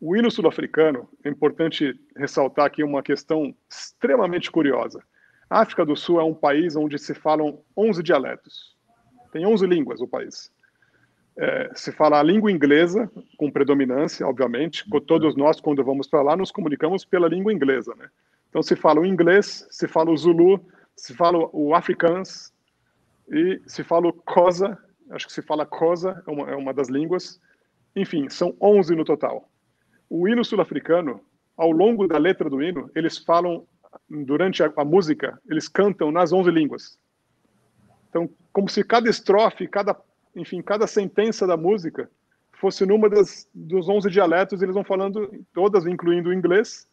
O hino sul-africano, é importante ressaltar aqui uma questão extremamente curiosa. A África do Sul é um país onde se falam 11 dialetos. Tem 11 línguas o país. É, se fala a língua inglesa, com predominância, obviamente. Todos nós, quando vamos para lá, nos comunicamos pela língua inglesa. Né? Então, se fala o inglês, se fala o zulu, se fala o afrikaans e se fala o Xhosa, acho que se fala Xhosa, é uma, é uma das línguas. Enfim, são 11 no total. O hino sul-africano, ao longo da letra do hino, eles falam durante a, a, música, eles cantam nas 11 línguas. Então, como se cada estrofe, cada, enfim, cada sentença da música fosse numa das, dos 11 dialetos, eles vão falando todas, incluindo o inglês,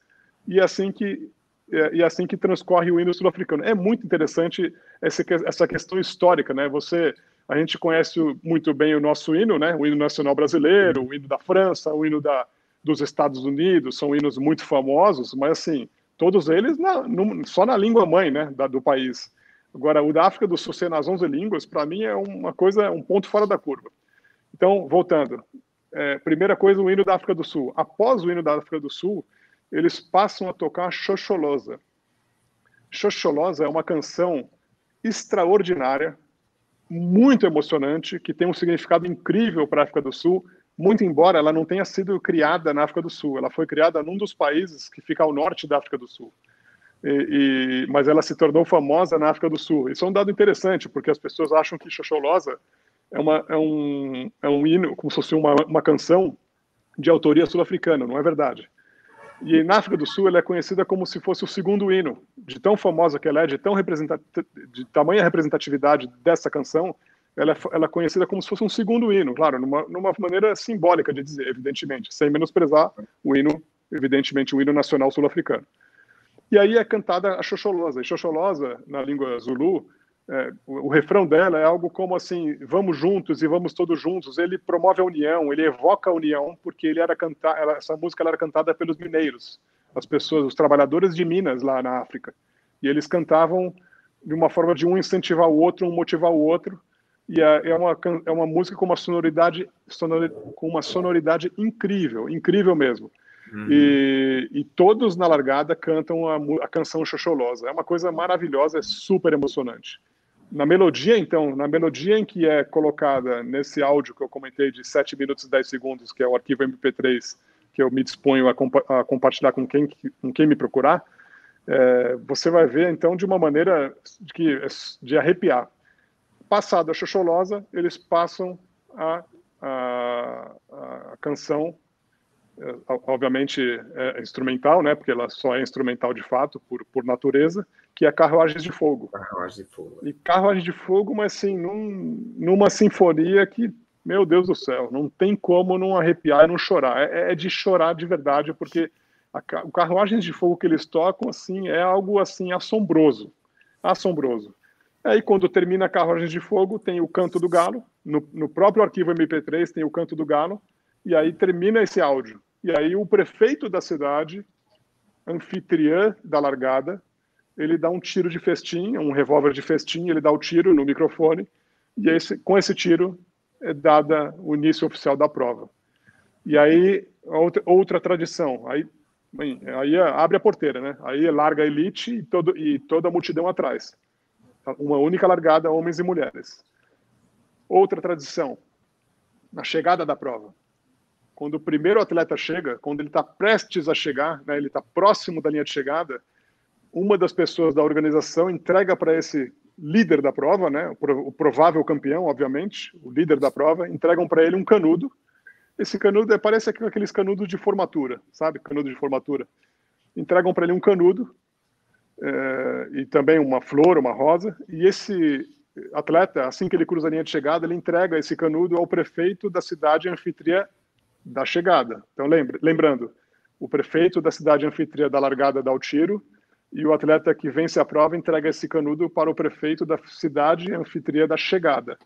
e é assim que é, e é assim que transcorre o hino sul-africano. É muito interessante essa, essa questão histórica, né? Você, a gente conhece muito bem o nosso hino, né? O hino nacional brasileiro, o hino da França, o hino da, dos Estados Unidos, são hinos muito famosos, mas assim, todos eles na, no, só na língua mãe né, da, do país. Agora, o da África do Sul ser nas 11 línguas, para mim é uma coisa, um ponto fora da curva. Então, voltando. É, primeira coisa, o hino da África do Sul. Após o hino da África do Sul, eles passam a tocar Xoxolosa. Xoxolosa é uma canção extraordinária, muito emocionante, que tem um significado incrível para a África do Sul, muito embora ela não tenha sido criada na África do Sul, ela foi criada num dos países que fica ao norte da África do Sul. E, e, mas ela se tornou famosa na África do Sul. Isso é um dado interessante, porque as pessoas acham que Xoxolosa é, uma, é, um, é um hino, como se fosse uma, uma canção de autoria sul-africana, não é verdade. E na África do Sul ela é conhecida como se fosse o segundo hino, de tão famosa que ela é, de tão de tamanha representatividade dessa canção, ela é, ela é conhecida como se fosse um segundo hino, claro, numa, numa maneira simbólica de dizer, evidentemente, sem menosprezar o hino, evidentemente, o hino nacional sul-africano. E aí é cantada a Xoxolosa. E Xoxolosa, na língua Zulu, é, o, o, refrão dela é algo como assim, vamos juntos e vamos todos juntos. Ele promove a união, ele evoca a união, porque ele era cantar, essa música era cantada pelos mineiros, as pessoas, os trabalhadores de Minas lá na África. E eles cantavam de uma forma de um incentivar o outro, um motivar o outro. E é, é uma, é uma música com uma sonoridade, sonor, com uma sonoridade incrível, incrível mesmo. Uhum. E, e, todos na largada cantam a, a canção Xoxolosa. É uma coisa maravilhosa, é super emocionante. Na melodia, então, na melodia em que é colocada nesse áudio que eu comentei de 7 minutos e 10 segundos, que é o arquivo MP3, que eu me disponho a, compa a compartilhar com quem, com quem me procurar, é, você vai ver, então, de uma maneira de, que, de arrepiar. Passada a Xoxolosa, eles passam a, a, a canção é, obviamente é instrumental, né, porque ela só é instrumental de fato, por, por natureza, que é Carruagens de Fogo.
Carruagem de Fogo.
E Carruagem de Fogo, mas assim, num, numa sinfonia que, meu Deus do céu, não tem como não arrepiar e não chorar. É, é de chorar de verdade, porque a, o Carruagens de Fogo que eles tocam, assim, é algo, assim, assombroso. Assombroso. Aí, quando termina Carruagens de Fogo, tem o Canto do Galo, no, no próprio arquivo MP3 tem o Canto do Galo, e aí termina esse áudio e aí o prefeito da cidade, anfitriã da largada, ele dá um tiro de festim, um revólver de festim, ele dá o tiro no microfone, e esse, com esse tiro é dada o início oficial da prova. E aí, outra, outra tradição, aí, aí abre a porteira, né? Aí larga a elite e, todo, e toda a multidão atrás. Uma única largada, homens e mulheres. Outra tradição, na chegada da prova quando o primeiro atleta chega, quando ele está prestes a chegar, né, ele está próximo da linha de chegada, uma das pessoas da organização entrega para esse líder da prova, né, o provável campeão, obviamente, o líder da prova, entregam para ele um canudo. Esse canudo é, parece aqueles canudos de formatura, sabe? Canudo de formatura. Entregam para ele um canudo é, e também uma flor, uma rosa. E esse atleta, assim que ele cruza a linha de chegada, ele entrega esse canudo ao prefeito da cidade anfitriã da chegada. Então, lembre, lembrando, o prefeito da cidade anfitriã da largada dá o tiro e o atleta que vence a prova entrega esse canudo para o prefeito da cidade anfitriã da chegada.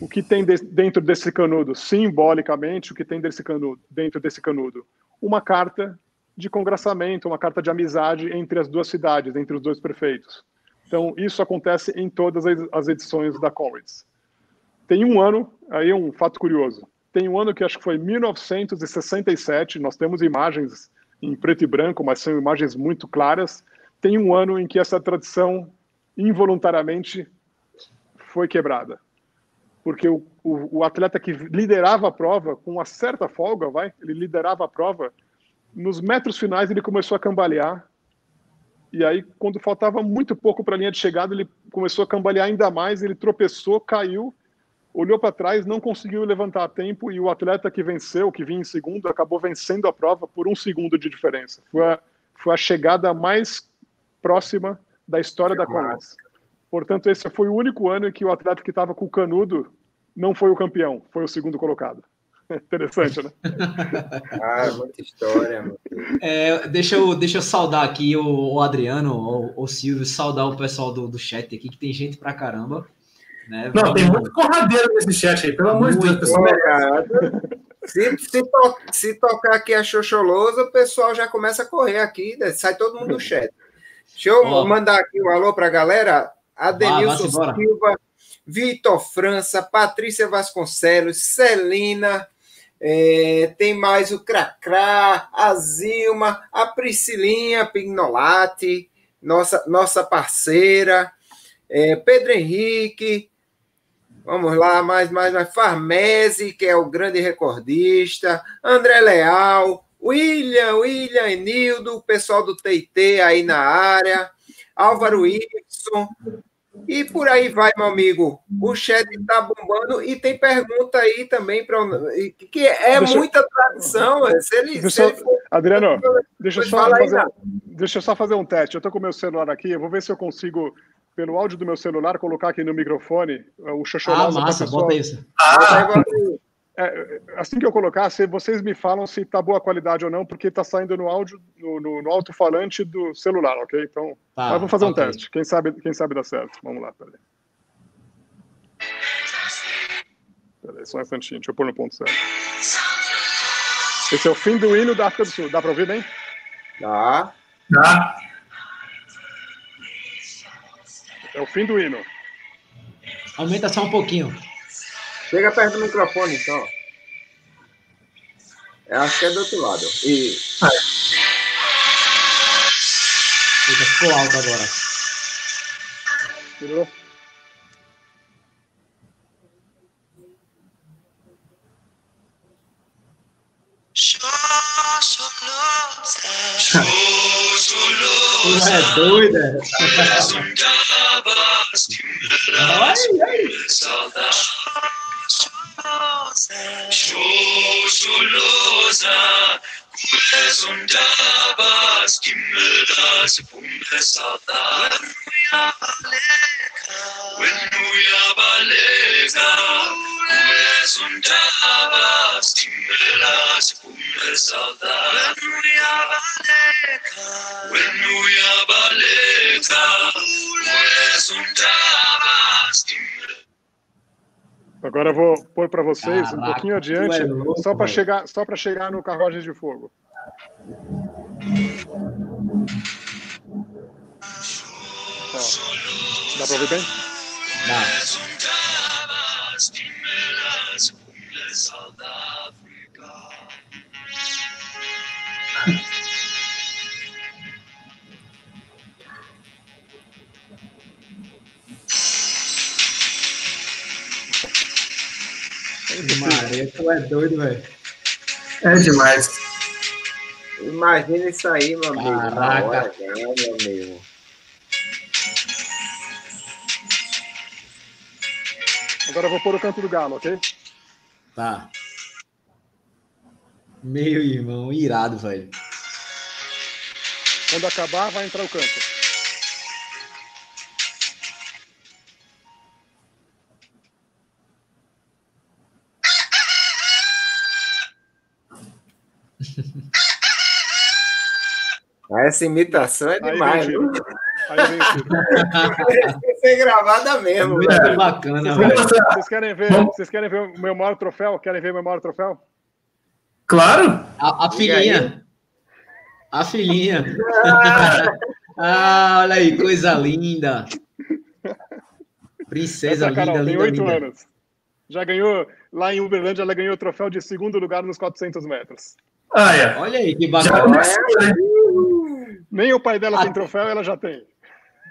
O que tem de, dentro desse canudo, simbolicamente, o que tem desse canudo, dentro desse canudo? Uma carta de congraçamento, uma carta de amizade entre as duas cidades, entre os dois prefeitos. Então, isso acontece em todas as edições da Comrades. Tem um ano, aí um fato curioso, tem um ano que acho que foi 1967, nós temos imagens em preto e branco, mas são imagens muito claras. Tem um ano em que essa tradição involuntariamente foi quebrada. Porque o, o, o atleta que liderava a prova, com uma certa folga, vai, ele liderava a prova, nos metros finais ele começou a cambalear. E aí, quando faltava muito pouco para a linha de chegada, ele começou a cambalear ainda mais, ele tropeçou, caiu olhou para trás, não conseguiu levantar a tempo e o atleta que venceu, que vinha em segundo, acabou vencendo a prova por um segundo de diferença. Foi a, foi a chegada mais próxima da história que da Conrads. Portanto, esse foi o único ano em que o atleta que estava com o canudo não foi o campeão, foi o segundo colocado. Interessante, né?
ah, muita história.
É, deixa, eu, deixa eu saudar aqui o, o Adriano, o, o Silvio, saudar o pessoal do, do chat aqui, que tem gente pra caramba.
Né? Não, Vamos... tem muito corradeiro nesse chat aí, pelo amor de Deus, pessoal.
Se, se, to, se, tocar aqui a Xoxolosa, o pessoal já começa a correr aqui, né? sai todo mundo do chat. Deixa eu oh. mandar aqui um alô para a galera. Adenilson Silva, Vitor França, Patrícia Vasconcelos, Celina, é, tem mais o Cracrá, a Zilma, a Priscilinha Pignolati, nossa, nossa parceira, é, Pedro Henrique, Vamos lá, mais, mais, mais. Farmese, que é o grande recordista. André Leal. William, William, Enildo, o pessoal do TT aí na área. Álvaro Ibson. E por aí vai, meu amigo. O chat está bombando e tem pergunta aí também para que é deixa, muita tradição. Se ele, se ele
for, Adriano, deixa eu, só fazer, deixa eu só fazer um teste. Eu estou com o meu celular aqui, eu vou ver se eu consigo, pelo áudio do meu celular, colocar aqui no microfone o xoxolasa.
Ah, massa, bota isso. Ah,
é, assim que eu colocar, se vocês me falam se tá boa qualidade ou não, porque tá saindo no áudio, no, no, no alto-falante do celular, ok? Então, tá, vamos fazer okay. um teste. Quem sabe, quem sabe dá certo. Vamos lá, peraí. Peraí, só um instantinho, deixa eu pôr no ponto certo. Esse é o fim do hino da África do Sul. Dá para ouvir bem?
Dá.
Dá.
É o fim do hino.
Aumenta só um pouquinho.
Chega perto do microfone, então. Eu acho que é do outro lado. E.
Eita, ficou alto agora. Tirou?
Tu é doida?
That's praise of the When we are Baleka,
Agora eu vou pôr para vocês Caraca, um pouquinho adiante, é louco, só para chegar, só para chegar no carruagem de fogo. Ó, dá para ouvir bem?
Dá.
É doido, velho.
É demais.
Imagina isso aí, meu amigo. Caraca. Hora, né, meu amigo.
Agora eu vou pôr o canto do galo, ok?
Tá. Meu irmão, irado, velho.
Quando acabar, vai entrar o canto.
Essa imitação é demais, viu? Aí ser gravada mesmo.
Muito velho. bacana,
vocês, velho. Vocês querem, ver, vocês querem ver o meu maior troféu? Querem ver o meu maior troféu?
Claro!
A, a filhinha. A filhinha. ah, olha aí, coisa linda. Princesa Essa, Carol, linda, tem oito anos.
Já ganhou, lá em Uberlândia, ela ganhou o troféu de segundo lugar nos 400 metros.
Ah, é. Olha aí, que bacana.
Né? Nem o pai dela ah. tem troféu, ela já tem.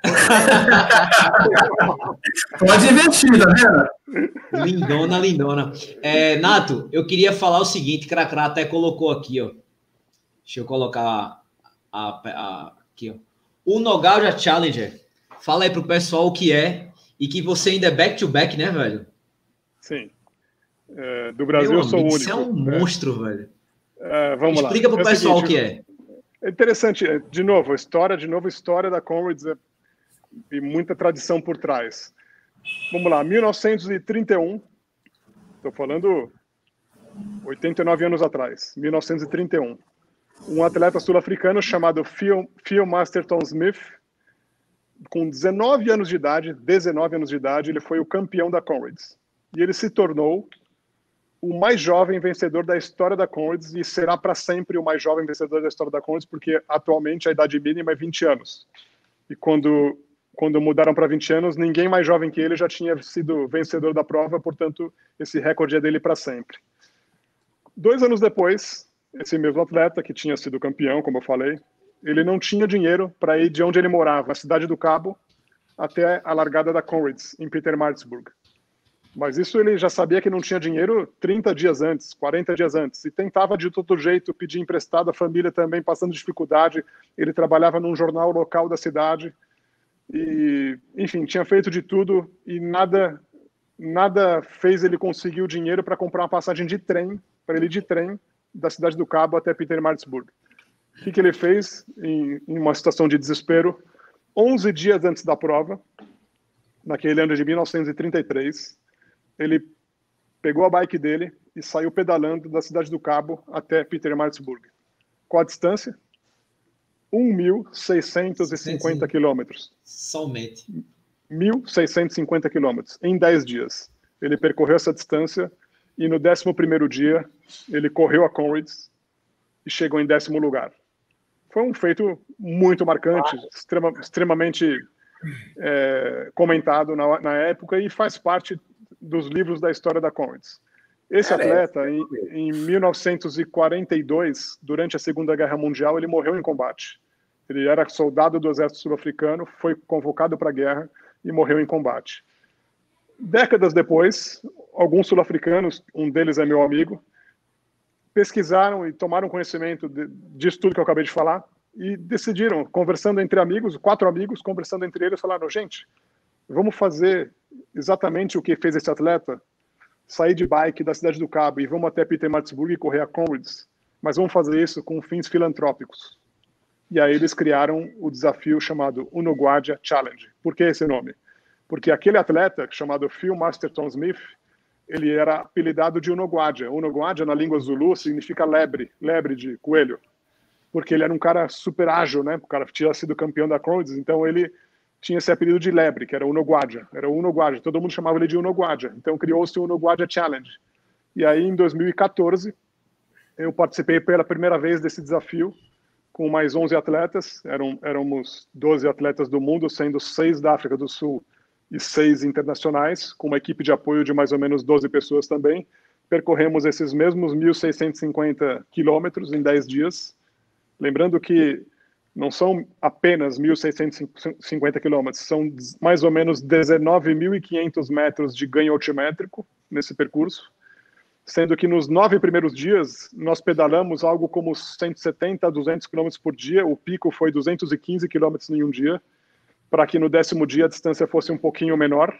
Pode investir, tá vendo?
Lindona, lindona. É, Nato, eu queria falar o seguinte, Cracrá até colocou aqui, ó. Deixa eu colocar a, a, aqui, ó. O Nogalja Challenger. Fala aí pro pessoal o que é e que você ainda é back-to-back, -back, né, velho?
Sim. É, do Brasil Meu eu sou amigo, o único.
Você é um é. monstro, velho.
É, vamos
Explica
lá.
para o é pessoal o que é.
É interessante, é, de novo, história, de novo, história da Comrades é, e muita tradição por trás. Vamos lá, 1931, estou falando 89 anos atrás, 1931. Um atleta sul-africano chamado Phil, Phil Masterton Smith, com 19 anos de idade, 19 anos de idade, ele foi o campeão da Comrades. E ele se tornou o mais jovem vencedor da história da Conrads e será para sempre o mais jovem vencedor da história da Conrads, porque atualmente a idade mínima é 20 anos. E quando, quando mudaram para 20 anos, ninguém mais jovem que ele já tinha sido vencedor da prova, portanto, esse recorde é dele para sempre. Dois anos depois, esse mesmo atleta, que tinha sido campeão, como eu falei, ele não tinha dinheiro para ir de onde ele morava, a cidade do Cabo, até a largada da Conrads, em Pietermaritzburg. Mas isso ele já sabia que não tinha dinheiro 30 dias antes, 40 dias antes, e tentava de todo jeito pedir emprestado, a família também passando dificuldade. Ele trabalhava num jornal local da cidade e, enfim, tinha feito de tudo e nada nada fez ele conseguir o dinheiro para comprar uma passagem de trem, para ele de trem da cidade do Cabo até Petermaritzburg. O que, que ele fez em, em uma situação de desespero? 11 dias antes da prova, naquele ano de 1933, ele pegou a bike dele e saiu pedalando da cidade do Cabo até Petermaritzburg. Qual a distância? 1.650 quilômetros.
Somente.
1.650 quilômetros em 10 dias. Ele percorreu essa distância e no 11 dia ele correu a Conrads e chegou em décimo lugar. Foi um feito muito marcante, extrema, extremamente é, comentado na, na, época e faz parte dos livros da história da Conrads. Esse atleta, em, em 1942, durante a Segunda Guerra Mundial, ele morreu em combate. Ele era soldado do exército sul-africano, foi convocado para a guerra e morreu em combate. Décadas depois, alguns sul-africanos, um deles é meu amigo, pesquisaram e tomaram conhecimento de, disso tudo que eu acabei de falar e decidiram, conversando entre amigos, quatro amigos, conversando entre eles, falaram: gente, vamos fazer exatamente o que fez esse atleta, sair de bike da cidade do Cabo e vamos até Pietermaritzburg e correr a Conrads, mas vamos fazer isso com fins filantrópicos. E aí eles criaram o desafio chamado Unoguadia Challenge. Por que esse nome? Porque aquele atleta chamado Phil Masterton Smith, ele era apelidado de Unoguadia. Unoguadia na língua zulu significa lebre, lebre de coelho. Porque ele era um cara super ágil, né? O cara tinha sido campeão da Conrads, então ele tinha esse apelido de lebre, que era Unoguadia. Era Unoguadia. Todo mundo chamava ele de Unoguadia. Então criou-se o Unoguadia Challenge. E aí, em 2014, eu participei pela primeira vez desse desafio com mais 11 atletas. Eram, éramos 12 atletas do mundo, sendo seis da África do Sul e seis internacionais, com uma equipe de apoio de mais ou menos 12 pessoas também. Percorremos esses mesmos 1.650 quilômetros em 10 dias. Lembrando que não são apenas 1.650 quilômetros, são mais ou menos 19.500 metros de ganho altimétrico nesse percurso, sendo que nos nove primeiros dias nós pedalamos algo como 170 a 200 quilômetros por dia, o pico foi 215 quilômetros em um dia, para que no décimo dia a distância fosse um pouquinho menor,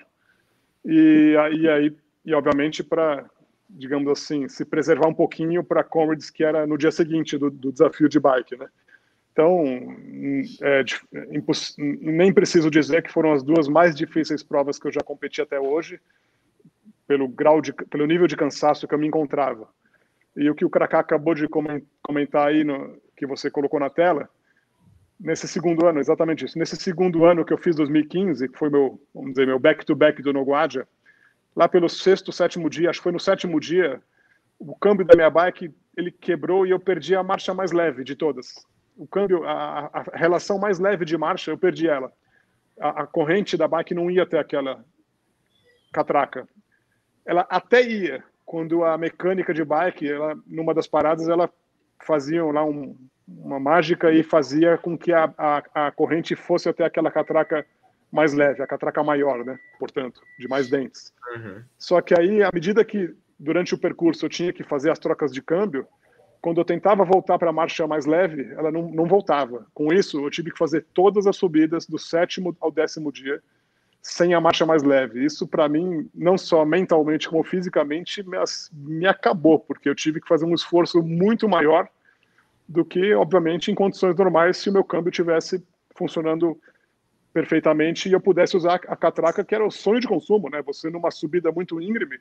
e aí, aí e obviamente para, digamos assim, se preservar um pouquinho para Comrades, que era no dia seguinte do, do desafio de bike, né? Então, é, nem preciso dizer que foram as duas mais difíceis provas que eu já competi até hoje, pelo grau de, pelo nível de cansaço que eu me encontrava. E o que o Kaká acabou de comentar aí, no, que você colocou na tela, nesse segundo ano, exatamente isso. Nesse segundo ano que eu fiz 2015, que foi meu, vamos dizer, meu back-to-back -back do Noguadia, lá pelo sexto, sétimo dia, acho que foi no sétimo dia, o câmbio da minha bike ele quebrou e eu perdi a marcha mais leve de todas o câmbio, a, a, relação mais leve de marcha, eu perdi ela. A, a, corrente da bike não ia até aquela catraca. Ela até ia, quando a mecânica de bike, ela, numa das paradas, ela fazia lá um, uma mágica e fazia com que a, a, a corrente fosse até aquela catraca mais leve, a catraca maior, né? Portanto, de mais dentes. Uhum. Só que aí, à medida que durante o percurso eu tinha que fazer as trocas de câmbio, quando eu tentava voltar para a marcha mais leve, ela não, não voltava. Com isso, eu tive que fazer todas as subidas do sétimo ao décimo dia sem a marcha mais leve. Isso, para mim, não só mentalmente como fisicamente, me, me acabou, porque eu tive que fazer um esforço muito maior do que, obviamente, em condições normais, se o meu câmbio tivesse funcionando perfeitamente e eu pudesse usar a catraca, que era o sonho de consumo, né? Você numa subida muito íngreme,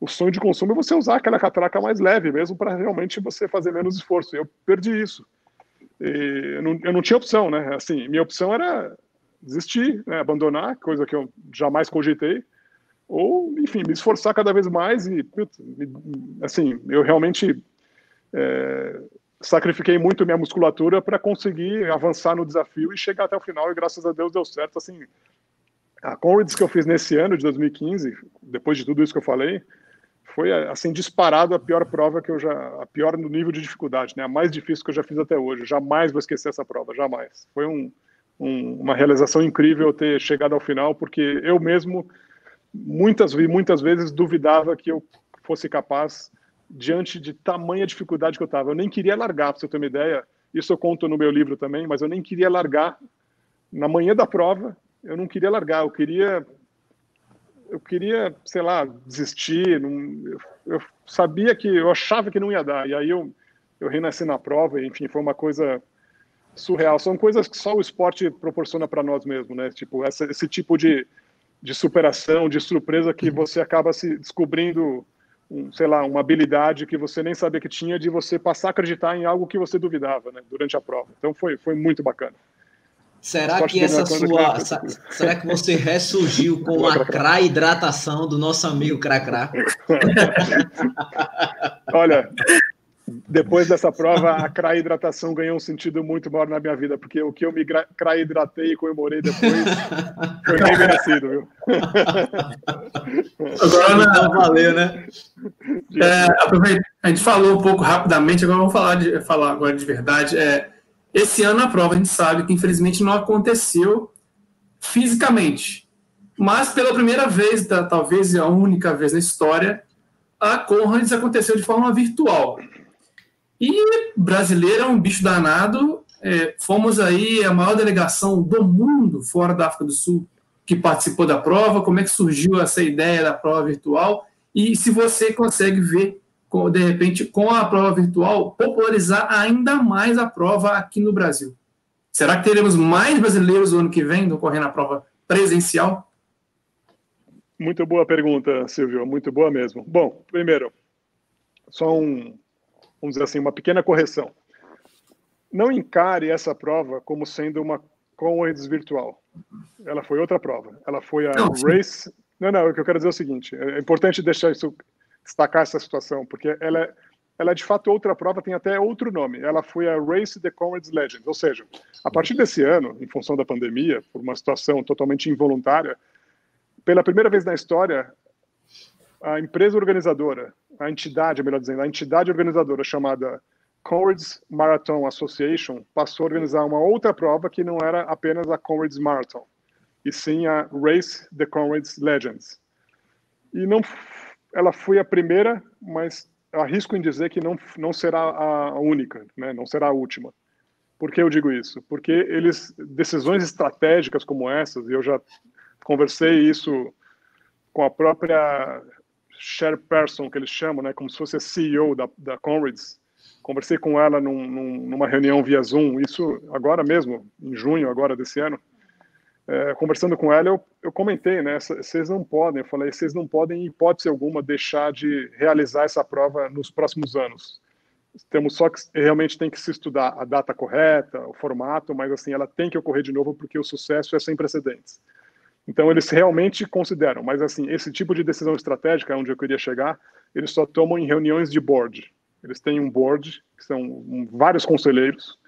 o sonho de consumo é você usar aquela catraca mais leve mesmo para realmente você fazer menos esforço. Eu perdi isso. Eu não, eu, não, tinha opção, né? Assim, minha opção era desistir, né? abandonar, coisa que eu jamais cogitei, ou, enfim, me esforçar cada vez mais e, assim, eu realmente é, sacrifiquei muito minha musculatura para conseguir avançar no desafio e chegar até o final e graças a Deus deu certo, assim, a Conrads que eu fiz nesse ano de 2015, depois de tudo isso que eu falei, foi assim disparado a pior prova que eu já a pior no nível de dificuldade né a mais difícil que eu já fiz até hoje jamais vou esquecer essa prova jamais foi um, um, uma realização incrível ter chegado ao final porque eu mesmo muitas muitas vezes duvidava que eu fosse capaz diante de tamanha dificuldade que eu estava. Eu nem queria largar, para você ter uma ideia. Isso eu conto no meu livro também, mas eu nem queria largar na manhã da prova. Eu não queria largar, eu queria eu queria, sei lá, desistir. Não, eu, eu, sabia que eu achava que não ia dar. E aí eu eu renasci na prova, e, enfim, foi uma coisa surreal. São coisas que só o esporte proporciona para nós mesmos, né? Tipo, essa, esse tipo de, de superação, de surpresa que você acaba se descobrindo um, sei lá, uma habilidade que você nem sabia que tinha de você passar a acreditar em algo que você duvidava, né, durante a prova. Então foi, foi muito bacana.
Será que essa sua, que... será que você ressurgiu com a cra hidratação do nosso amigo Cracrá?
Olha, depois dessa prova, a craidratação ganhou um sentido muito maior na minha vida, porque o que eu me crahidratei e comemorei depois foi bem merecido, viu?
Agora, então, valeu, né?
É, a gente falou um pouco rapidamente, agora vamos falar, de, falar agora de verdade. É, esse ano a prova a gente sabe que infelizmente não aconteceu fisicamente, mas pela primeira vez, talvez a única vez na história, a Conrads aconteceu de forma virtual. E brasileiro é um bicho danado. É, fomos aí a maior delegação do mundo fora da África do Sul que participou da prova. Como é que surgiu essa ideia da prova virtual? E se você consegue ver, de repente, com a prova virtual, popularizar ainda mais a prova aqui no Brasil. Será que teremos mais brasileiros no ano que vem ocorrendo a prova presencial?
Muito boa pergunta, Silvio. Muito boa mesmo. Bom, primeiro, só um, vamos dizer assim, uma pequena correção. Não encare essa prova como sendo uma Conrads virtual. Ela foi outra prova. Ela foi a não, Race. Não, não, o que eu quero dizer é o seguinte: é importante deixar isso, destacar essa situação, porque ela é, ela é de fato outra prova, tem até outro nome. Ela foi a Race the Conrads Legends, ou seja, a partir desse ano, em função da pandemia, por uma situação totalmente involuntária, pela primeira vez na história, a empresa organizadora, a entidade, melhor dizendo, a entidade organizadora chamada Comrades Marathon Association passou a organizar uma outra prova que não era apenas a Comrades Marathon, e sim a Race the Comrades Legends. E não, ela foi a primeira, mas arrisco em dizer que não, não será a única, né? não será a última. Por que eu digo isso? Porque eles decisões estratégicas como essas, e eu já conversei isso com a própria chairperson, que eles chamam, né, como se fosse a CEO da, da Conrads. Conversei com ela num, num, numa reunião via Zoom, isso agora mesmo, em junho agora desse ano. É, conversando com ela, eu, eu comentei, né, vocês não podem, eu falei, vocês não podem, em hipótese alguma, deixar de realizar essa prova nos próximos anos. Temos só que realmente tem que se estudar a data correta, o formato, mas assim, ela tem que ocorrer de novo porque o sucesso é sem precedentes. Então, eles realmente consideram, mas assim, esse tipo de decisão estratégica, onde eu queria chegar, eles só tomam em reuniões de board. Eles têm um board, que são vários conselheiros,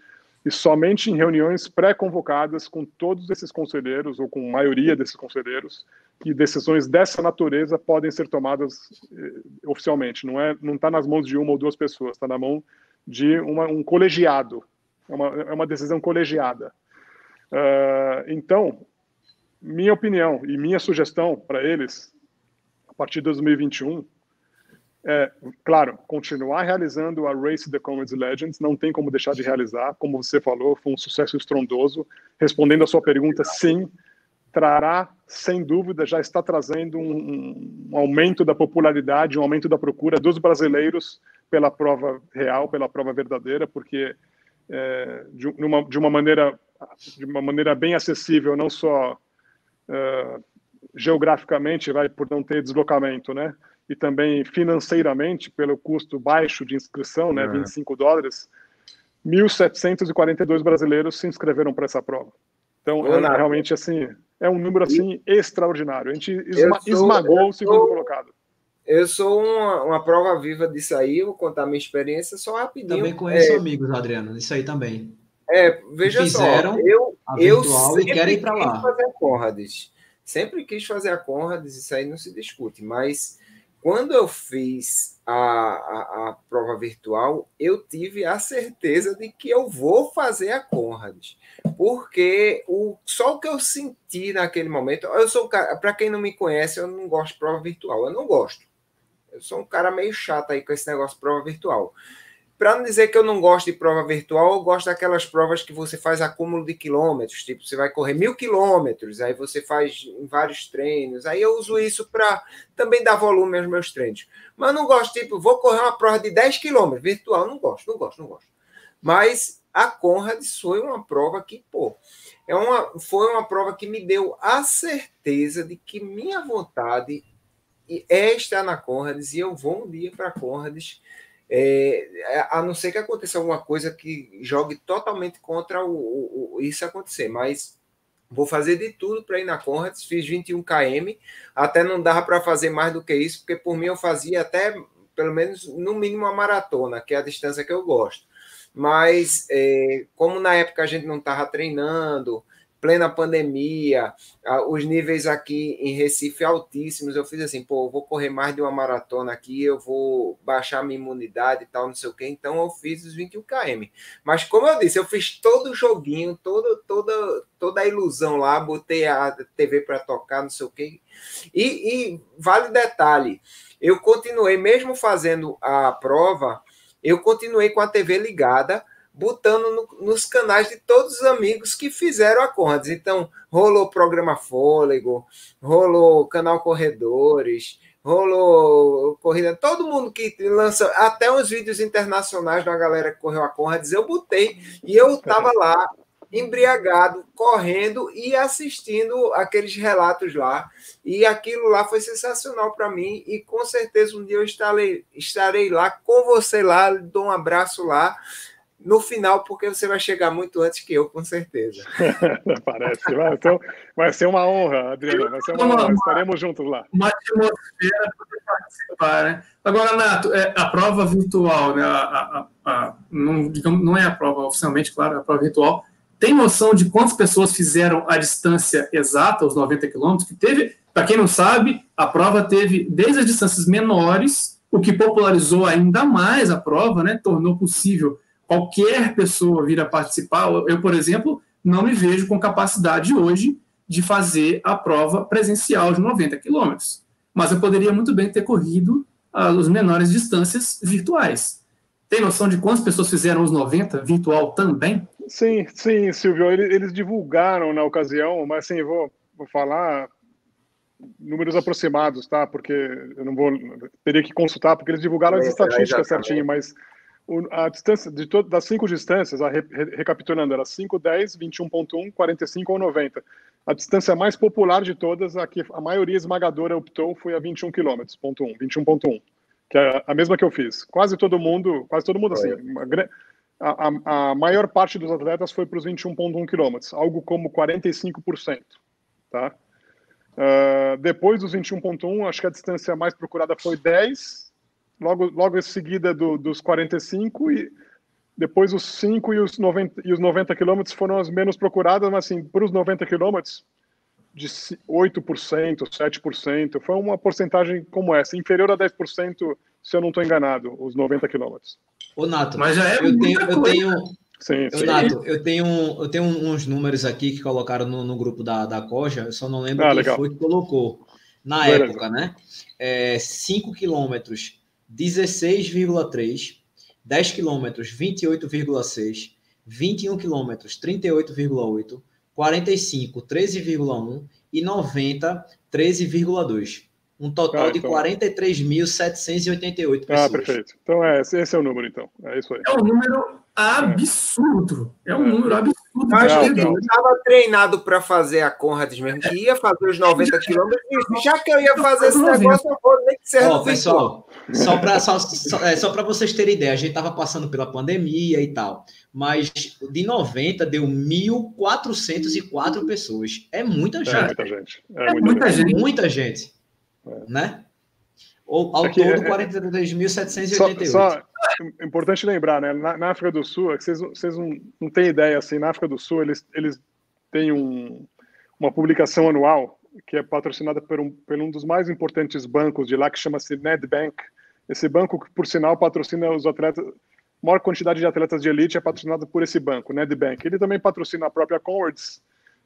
e somente em reuniões pré-convocadas com todos esses conselheiros, ou com a maioria desses conselheiros, que decisões dessa natureza podem ser tomadas eh, oficialmente. Não é, não está nas mãos de uma ou duas pessoas, está na mão de uma, um colegiado. É uma, é uma decisão colegiada. Uh, então, minha opinião e minha sugestão para eles, a partir de 2021, é, claro, continuar realizando a Race the Comets Legends, não tem como deixar de realizar, como você falou, foi um sucesso estrondoso. Respondendo a sua pergunta, sim, trará, sem dúvida, já está trazendo um, um aumento da popularidade, um aumento da procura dos brasileiros pela prova real, pela prova verdadeira, porque é, de, uma, de uma maneira de uma maneira bem acessível, não só uh, geograficamente, vai por não ter deslocamento, né? E também financeiramente, pelo custo baixo de inscrição, né, 25 dólares, 1.742 brasileiros se inscreveram para essa prova. Então, é, realmente, assim, é um número, assim, e... extraordinário. A gente esma sou, esmagou o segundo sou, colocado.
Eu sou uma, uma, prova viva disso aí, vou contar minha experiência só rapidinho.
Também conheço é, amigos, Adriano, isso aí também.
É, veja
fizeram
só, eu, eu
sempre e querem ir lá.
fazer Conrads. Sempre quis fazer a Conrads, isso aí não se discute, mas quando eu fiz a, a, a, prova virtual, eu tive a certeza de que eu vou fazer a Conrad, porque o, só o que eu senti naquele momento, eu sou para quem não me conhece, eu não gosto de prova virtual, eu não gosto. Eu sou um cara meio chato aí com esse negócio de prova virtual. Para não dizer que eu não gosto de prova virtual, eu gosto daquelas provas que você faz acúmulo de quilômetros, tipo, você vai correr mil quilômetros, aí você faz vários treinos. Aí eu uso isso para também dar volume aos meus treinos. Mas eu não gosto, tipo, vou correr uma prova de 10 quilômetros, virtual, não gosto, não gosto, não gosto. Mas a Conrad foi uma prova que, pô, é uma, foi uma prova que me deu a certeza de que minha vontade é estar na Conrads e eu vou um dia para a Conrads é, a não ser que aconteça alguma coisa que jogue totalmente contra o, o, o isso acontecer, mas vou fazer de tudo para ir na Conrads, fiz 21 km, até não dava para fazer mais do que isso, porque por mim eu fazia até pelo menos no mínimo uma maratona, que é a distância que eu gosto. Mas é, como na época a gente não estava treinando, plena pandemia, os níveis aqui em Recife altíssimos. Eu fiz assim, pô, vou correr mais de uma maratona aqui, eu vou baixar minha imunidade e tal, não sei o quê. Então eu fiz os 21 km. Mas como eu disse, eu fiz todo o joguinho, todo, toda, toda a ilusão lá, botei a TV para tocar, não sei o quê. E, e vale detalhe, eu continuei, mesmo fazendo a prova, eu continuei com a TV ligada botando no, nos canais de todos os amigos que fizeram a Conrads. Então, rolou programa Fôlego, rolou canal Corredores, rolou corrida, todo mundo que lança até uns vídeos internacionais da galera que correu a Conrads, eu botei e eu tava lá embriagado, correndo e assistindo aqueles relatos lá. E aquilo lá foi sensacional para mim e com certeza um dia eu estarei, estarei lá com você lá, dou um abraço lá no final, porque você vai chegar muito antes que eu, com certeza.
Parece. Vai, então, vai ser uma honra, Adriano. Vai ser uma honra. Estaremos juntos lá.
Uma atmosfera para participar, né? Agora, Nato, é, a prova virtual, né? A, a, a, não, digamos, não é a prova oficialmente, claro, é a prova virtual. Tem noção de quantas pessoas fizeram a distância exata, os 90 quilômetros? Que teve, para quem não sabe, a prova teve desde as distâncias menores, o que popularizou ainda mais a prova, né? Tornou possível qualquer pessoa vir a participar. Eu, por exemplo, não me vejo com capacidade hoje de fazer a prova presencial de 90 quilômetros. Mas eu poderia muito bem ter corrido as menores distâncias virtuais. Tem noção de quantas pessoas fizeram os 90 virtual também?
Sim, sim, Silvio. Eles, divulgaram na ocasião, mas assim, vou, vou falar números aproximados, tá? Porque eu não vou. Teria que consultar, porque eles divulgaram as estatísticas certinho, mas a distância de todas das cinco distâncias, a, re, recapitulando, era 5, 10, 21.1, 45 ou 90. A distância mais popular de todas, a que a maioria esmagadora optou foi a 21 km, ponto 1, 21.1, que é a mesma que eu fiz. Quase todo mundo, quase todo mundo assim, a, a, a maior parte dos atletas foi para os 21.1 km, algo como 45%, tá? Uh, depois dos 21.1, acho que a distância mais procurada foi 10, logo, logo em seguida do, dos 45 e depois os 5 e os 90, e os 90 quilômetros foram as menos procuradas, mas assim, para os 90 quilômetros, de 8%, 7%, foi uma porcentagem como essa, inferior a 10%, se eu não estou enganado, os 90 quilômetros.
Ô, Nato, mas já é eu tenho, eu tenho, sim, sim. Nato, eu tenho, eu tenho uns números aqui que colocaram no, no grupo da, da Coja, eu só não lembro ah, quem legal. foi que colocou. Na Beleza. época, né? É, 5 quilômetros 16,3, 10 quilômetros 28,6, 21 quilômetros 38,8, 45 13,1 e 90 13,2. Um total ah, então... de 43.788 pessoas.
Ah, perfeito. Então é, esse é o número, então. É isso aí.
É um número absurdo. É um é. número absurdo.
Acho que ele estava treinado para fazer a Conrads mesmo, que ia fazer os 90 quilômetros. Já que eu ia fazer esse negócio, eu vou nem que seja.
Ó, pessoal, só para só, só, é, só vocês terem ideia, a gente estava passando pela pandemia e tal, mas de 90 deu 1.404 pessoas. É muita gente. É
muita gente.
É, é muita, gente. gente. Muita gente. É. Né? Ou, ao Aqui, todo, 43.788. Só, só
importante lembrar, né? Na, na, África do Sul, é vocês, vocês não, não têm ideia, assim, na África do Sul, eles, eles têm um, uma publicação anual que é patrocinada por um, por um dos mais importantes bancos de lá, que chama-se Nedbank. Esse banco, por sinal, patrocina os atletas, maior quantidade de atletas de elite é patrocinado por esse banco, Nedbank. Ele também patrocina a própria Conrads,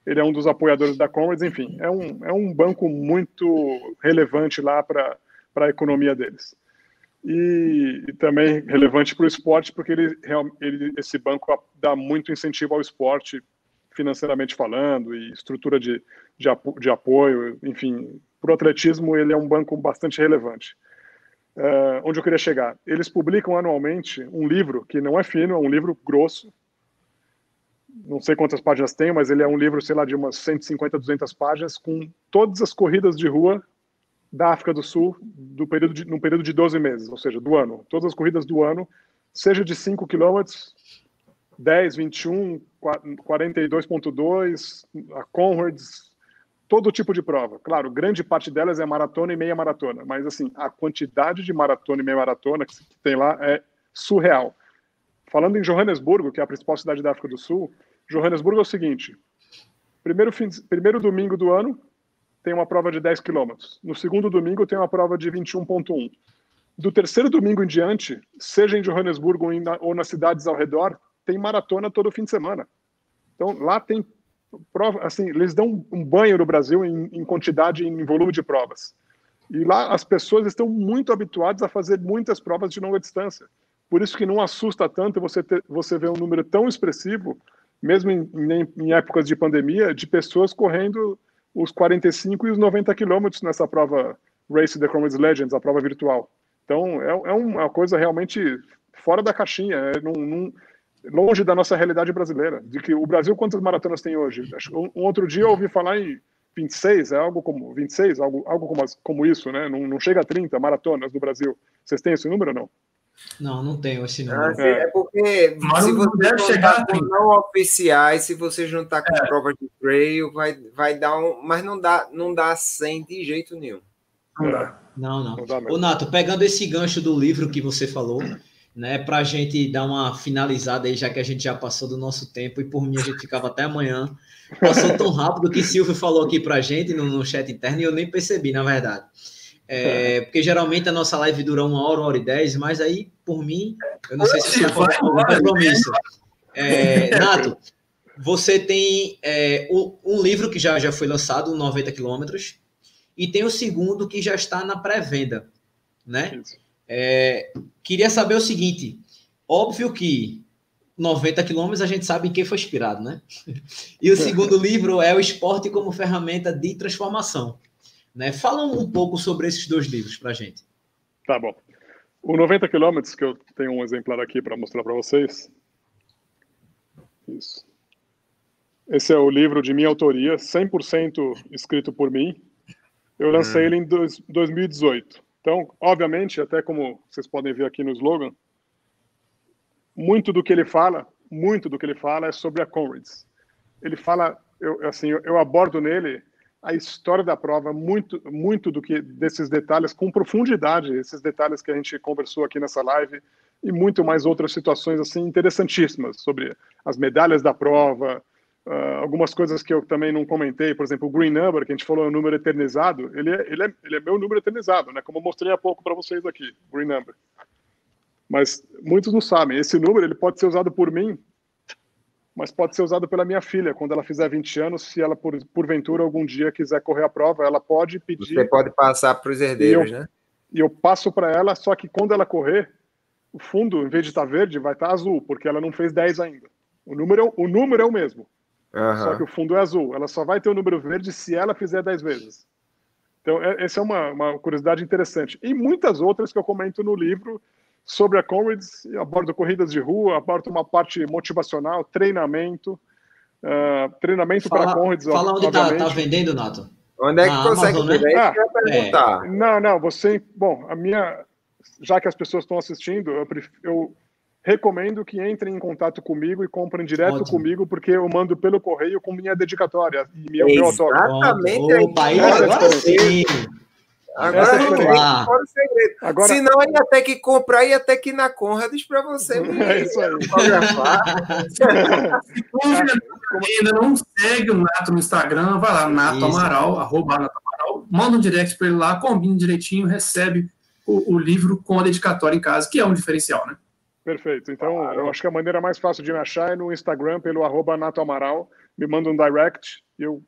ele é um dos apoiadores da Conrads, enfim, é um, é um banco muito relevante lá para a economia deles. E, e também relevante para o esporte, porque ele, ele, esse banco dá muito incentivo ao esporte, financeiramente falando, e estrutura de, de, de apoio, enfim, para o atletismo ele é um banco bastante relevante. Uh, onde eu queria chegar? Eles publicam anualmente um livro que não é fino, é um livro grosso. Não sei quantas páginas tem, mas ele é um livro, sei lá, de umas 150, 200 páginas, com todas as corridas de rua da África do Sul do período de, num período de 12 meses, ou seja, do ano. Todas as corridas do ano, seja de 5 quilômetros, 10, 21, 42.2, a Conrads, todo tipo de prova. Claro, grande parte delas é maratona e meia maratona, mas assim, a quantidade de maratona e meia maratona que tem lá é surreal. Falando em Johannesburgo, que é a principal cidade da África do Sul, Johannesburgo é o seguinte: primeiro, fim, primeiro domingo do ano tem uma prova de 10 quilômetros. No segundo domingo tem uma prova de 21.1. Do terceiro domingo em diante, seja em Johannesburgo ou nas cidades ao redor, tem maratona todo fim de semana. Então lá tem prova, assim, eles dão um banho no Brasil em, em quantidade, em volume de provas. E lá as pessoas estão muito habituadas a fazer muitas provas de longa distância. Por isso que não assusta tanto você ter, você ver um número tão expressivo, mesmo em, em, em épocas de pandemia, de pessoas correndo os 45 e os 90 quilômetros nessa prova Race the Chromads Legends, a prova virtual. Então é, é uma coisa realmente fora da caixinha. É, não, não, longe da nossa realidade brasileira. De que o Brasil, quantas maratonas tem hoje? Um, um outro dia eu ouvi falar em 26, é algo como 26, algo, algo como, como isso, né? Não, não chega a 30 maratonas no Brasil. Vocês têm esse número ou não?
Não, não tenho esse número.
Ah, é. é. porque Mas se você deve chegar com não oficiais, se você juntar com é. provas de trail, vai, vai dar um. Mas não dá, não dá 100 de jeito nenhum.
Não dá. Não, não. não Ô, Nato, pegando esse gancho do livro que você falou, né, para a gente dar uma finalizada aí, já que a gente já passou do nosso tempo e por mim a gente ficava até amanhã. Passou tão rápido que Silvio falou aqui para a gente no, no, chat interno e eu nem percebi, na verdade. É, porque geralmente a nossa live dura uma hora, uma hora e dez, mas aí, por mim, eu não sei se você for algum compromisso. É, Nato, você tem é, um livro que já, já foi lançado, 90 quilômetros, e tem o segundo que já está na pré-venda, né? É, queria saber o seguinte: óbvio que 90 quilômetros a gente sabe em quem foi inspirado, né? E o segundo livro é o Esporte como Ferramenta de Transformação. Né? Fala um pouco sobre esses dois livros para a gente.
Tá bom. O 90 quilômetros, que eu tenho um exemplar aqui para mostrar para vocês. Isso. Esse é o livro de minha autoria, 100% escrito por mim. Eu lancei hum. ele em dois, 2018. Então, obviamente, até como vocês podem ver aqui no slogan, muito do que ele fala, muito do que ele fala é sobre a Conrads. Ele fala, eu, assim, eu, eu abordo nele a história da prova, muito, muito do que desses detalhes, com profundidade, esses detalhes que a gente conversou aqui nessa live e muito mais outras situações assim interessantíssimas sobre as medalhas da prova, Uh, algumas coisas que eu também não comentei, por exemplo, o Green Number, que a gente falou é um número eternizado, ele é, ele é, ele é meu número eternizado, né? Como eu mostrei há pouco para vocês aqui, Green Number. Mas muitos não sabem, esse número ele pode ser usado por mim, mas pode ser usado pela minha filha, quando ela fizer 20 anos, se ela, por, porventura, algum dia quiser correr a prova, ela pode pedir...
Você pode passar para os herdeiros,
e eu,
né?
E eu passo para ela, só que quando ela correr, o fundo, em vez de estar tá verde, vai estar tá azul, porque ela não fez 10 ainda. O número, é o número é o mesmo. Uhum. Só que o fundo é azul. Ela só vai ter o número verde se ela fizer 10 vezes. Então, é, essa é uma, uma, curiosidade interessante. E muitas outras que eu comento no livro sobre a Comrades, abordo corridas de rua, abordo uma parte motivacional, treinamento, uh, treinamento para Comrades.
Fala onde está tá vendendo, Nato.
Onde é que Na consegue Amazon, né? ah,
perguntar. É. Não, não, você. Bom, a minha. Já que as pessoas estão assistindo, eu, eu recomendo que entrem em contato comigo e comprem direto Ótimo. comigo, porque eu mando pelo correio com minha dedicatória e meu,
Exatamente.
Opa, aí, agora sim.
Agora é vamos lá. Fora o segredo. Agora... Senão ia ter que comprar, ia ter que ir na Conrads para você.
É isso aí.
ainda não segue o Nato no Instagram, vai lá, Nato isso. Amaral, arroba Nato Amaral, manda um direct para ele lá, combina direitinho, recebe o, o, livro com a dedicatória em casa, que é um diferencial, né?
Perfeito. Então, eu acho que a maneira mais fácil de me achar é no Instagram, pelo arroba Nato Amaral, me manda um direct, eu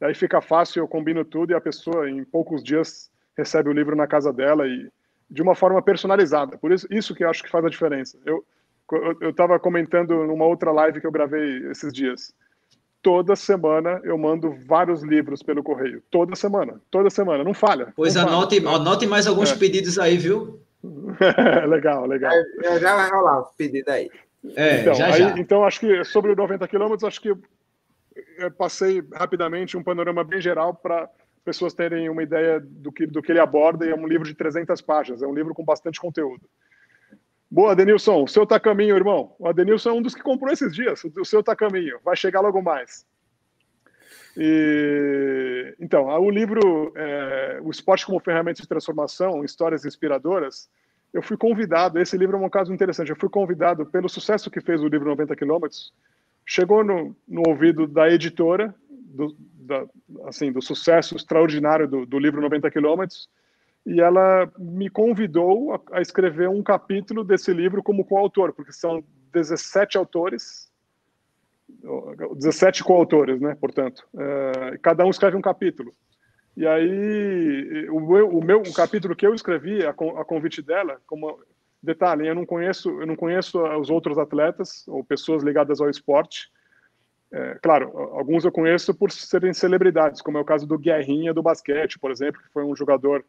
Aí fica fácil, eu combino tudo e a pessoa, em poucos dias, recebe o livro na casa dela e de uma forma personalizada. Por isso, isso que eu acho que faz a diferença. Eu eu estava comentando numa outra live que eu gravei esses dias. Toda semana eu mando vários livros pelo correio. Toda semana, toda semana, não falha.
Pois
não
anote, falha. anote mais alguns é. pedidos aí, viu?
legal, legal.
É, já vai rolar os pedidos aí.
É, então, já, aí, já. então, acho que sobre os 90 quilômetros, acho que passei rapidamente um panorama bem geral para pessoas terem uma ideia do que, do que ele aborda, e é um livro de 300 páginas, é um livro com bastante conteúdo. Boa, Adenilson, o seu tá caminho, irmão. O Adenilson é um dos que comprou esses dias, o seu tá caminho, vai chegar logo mais. E, então, o livro é, O Esporte como Ferramenta de Transformação, Histórias Inspiradoras, eu fui convidado, esse livro é um caso interessante, eu fui convidado pelo sucesso que fez o livro 90 quilômetros, chegou no, no ouvido da editora, do, da, assim, do sucesso extraordinário do, do livro 90 quilômetros, e ela me convidou a, a, escrever um capítulo desse livro como coautor, porque são 17 autores, 17 coautores, né, portanto, uh, cada um escreve um capítulo. E aí, o meu, o meu o capítulo que eu escrevi, a, a convite dela, como Detalhe, eu não conheço, eu não conheço os outros atletas ou pessoas ligadas ao esporte. É, claro, alguns eu conheço por serem celebridades, como é o caso do Guerrinha do basquete, por exemplo, que foi um jogador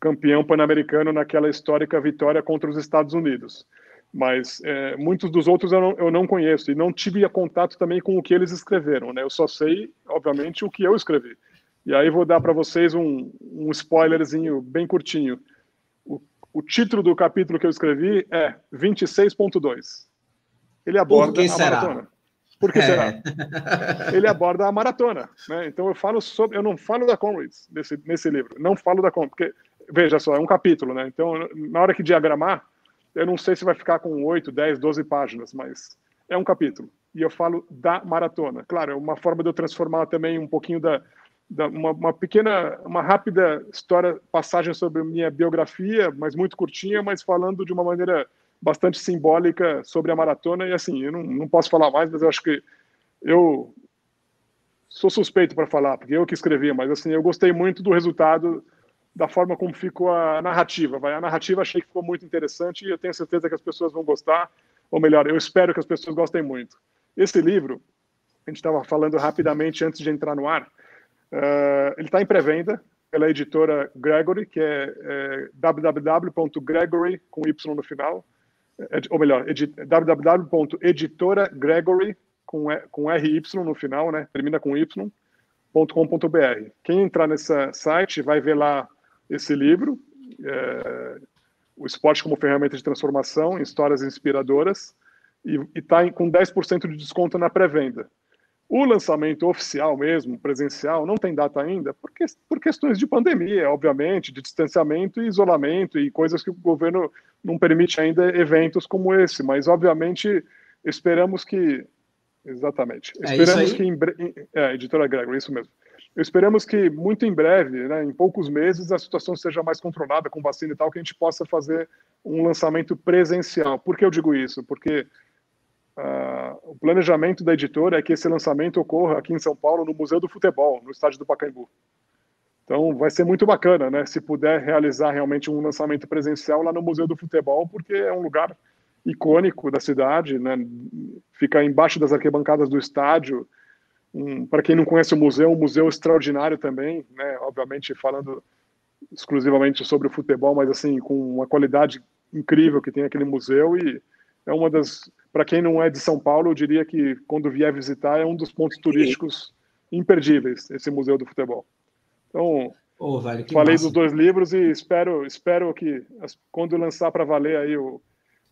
campeão pan-americano naquela histórica vitória contra os Estados Unidos. Mas é, muitos dos outros eu não, eu não, conheço e não tive contato também com o que eles escreveram. Né? Eu só sei, obviamente, o que eu escrevi. E aí vou dar para vocês um, um spoilerzinho bem curtinho o título do capítulo que eu escrevi é 26.2. Ele aborda
Por que
a
será?
maratona. Por que é. será? Ele aborda a maratona. Né? Então eu falo sobre. Eu não falo da Comrades nesse, nesse livro. Não falo da Comrades. Porque, veja só, é um capítulo, né? Então, na hora que diagramar, eu não sei se vai ficar com 8, 10, 12 páginas, mas é um capítulo. E eu falo da maratona. Claro, é uma forma de eu transformar também um pouquinho da, uma, uma, pequena, uma rápida história, passagem sobre minha biografia, mas muito curtinha, mas falando de uma maneira bastante simbólica sobre a maratona. E assim, eu não, não posso falar mais, mas eu acho que eu sou suspeito para falar, porque eu que escrevi, mas assim, eu gostei muito do resultado, da forma como ficou a narrativa. Vai, a narrativa achei que ficou muito interessante e eu tenho certeza que as pessoas vão gostar, ou melhor, eu espero que as pessoas gostem muito. Esse livro, a gente estava falando rapidamente antes de entrar no ar, Uh, ele está em pré-venda pela editora Gregory, que é, é www.gregory, com Y no final, ou melhor, www.editoragregory, com, com RY no final, né, termina com Y.com.br. Quem entrar nesse site vai ver lá esse livro, é, O Esporte como Ferramenta de Transformação, Histórias Inspiradoras, e está com 10% de desconto na pré-venda. O lançamento oficial mesmo, presencial, não tem data ainda, porque, por questões de pandemia, obviamente, de distanciamento e isolamento e coisas que o governo não permite ainda eventos como esse. Mas, obviamente, esperamos que. Exatamente. É esperamos que. Em, é, editora Gregory, isso mesmo. Esperamos que muito em breve, né, em poucos meses, a situação seja mais controlada com vacina e tal, que a gente possa fazer um lançamento presencial. Por que eu digo isso? Porque Uh, o planejamento da editora é que esse lançamento ocorra aqui em São Paulo, no Museu do Futebol, no estádio do Pacaembu. Então, vai ser muito bacana, né? Se puder realizar realmente um lançamento presencial lá no Museu do Futebol, porque é um lugar icônico da cidade, né? Fica embaixo das arquibancadas do estádio. Um, Para quem não conhece o museu, um museu extraordinário também, né? Obviamente falando exclusivamente sobre o futebol, mas assim com uma qualidade incrível que tem aquele museu e é uma das para quem não é de São Paulo, eu diria que quando vier visitar é um dos pontos turísticos imperdíveis esse museu do futebol. Então, oh, falei massa. dos dois livros e espero espero que quando lançar para valer aí o,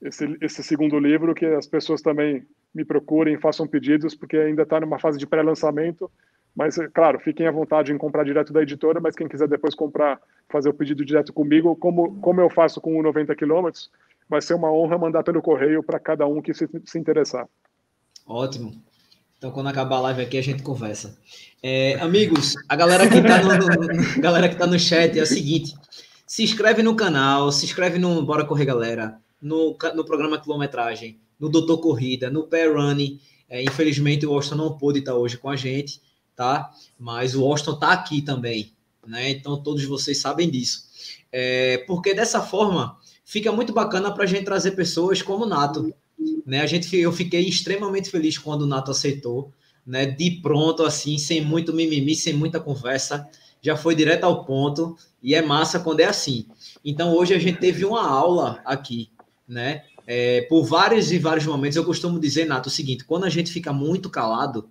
esse, esse segundo livro que as pessoas também me procurem, façam pedidos, porque ainda está numa fase de pré-lançamento, Mas, claro, fiquem à vontade em comprar direto da editora, mas quem quiser depois comprar, fazer o pedido direto comigo, como, como eu faço com o 90 quilômetros, vai ser uma honra mandar pelo correio para cada um que se, se interessar.
Ótimo. Então, quando acabar a live aqui, a gente conversa. É, amigos, a galera que está no, no, tá no chat é o seguinte: se inscreve no canal, se inscreve no Bora Correr Galera, no, no programa Quilometragem, no Doutor Corrida, no Pair Running. É, infelizmente, o Austin não pôde estar hoje com a gente, tá? Mas o Austin está aqui também, né? Então, todos vocês sabem disso. É, porque dessa forma, fica muito bacana para a gente trazer pessoas como o Nato, né? A gente, eu fiquei extremamente feliz quando o Nato aceitou, né? De pronto, assim, sem muito mimimi, sem muita conversa, já foi direto ao ponto e é massa quando é assim. Então hoje a gente teve uma aula aqui, né? É, por vários e vários momentos eu costumo dizer, Nato, o seguinte: quando a gente fica muito calado,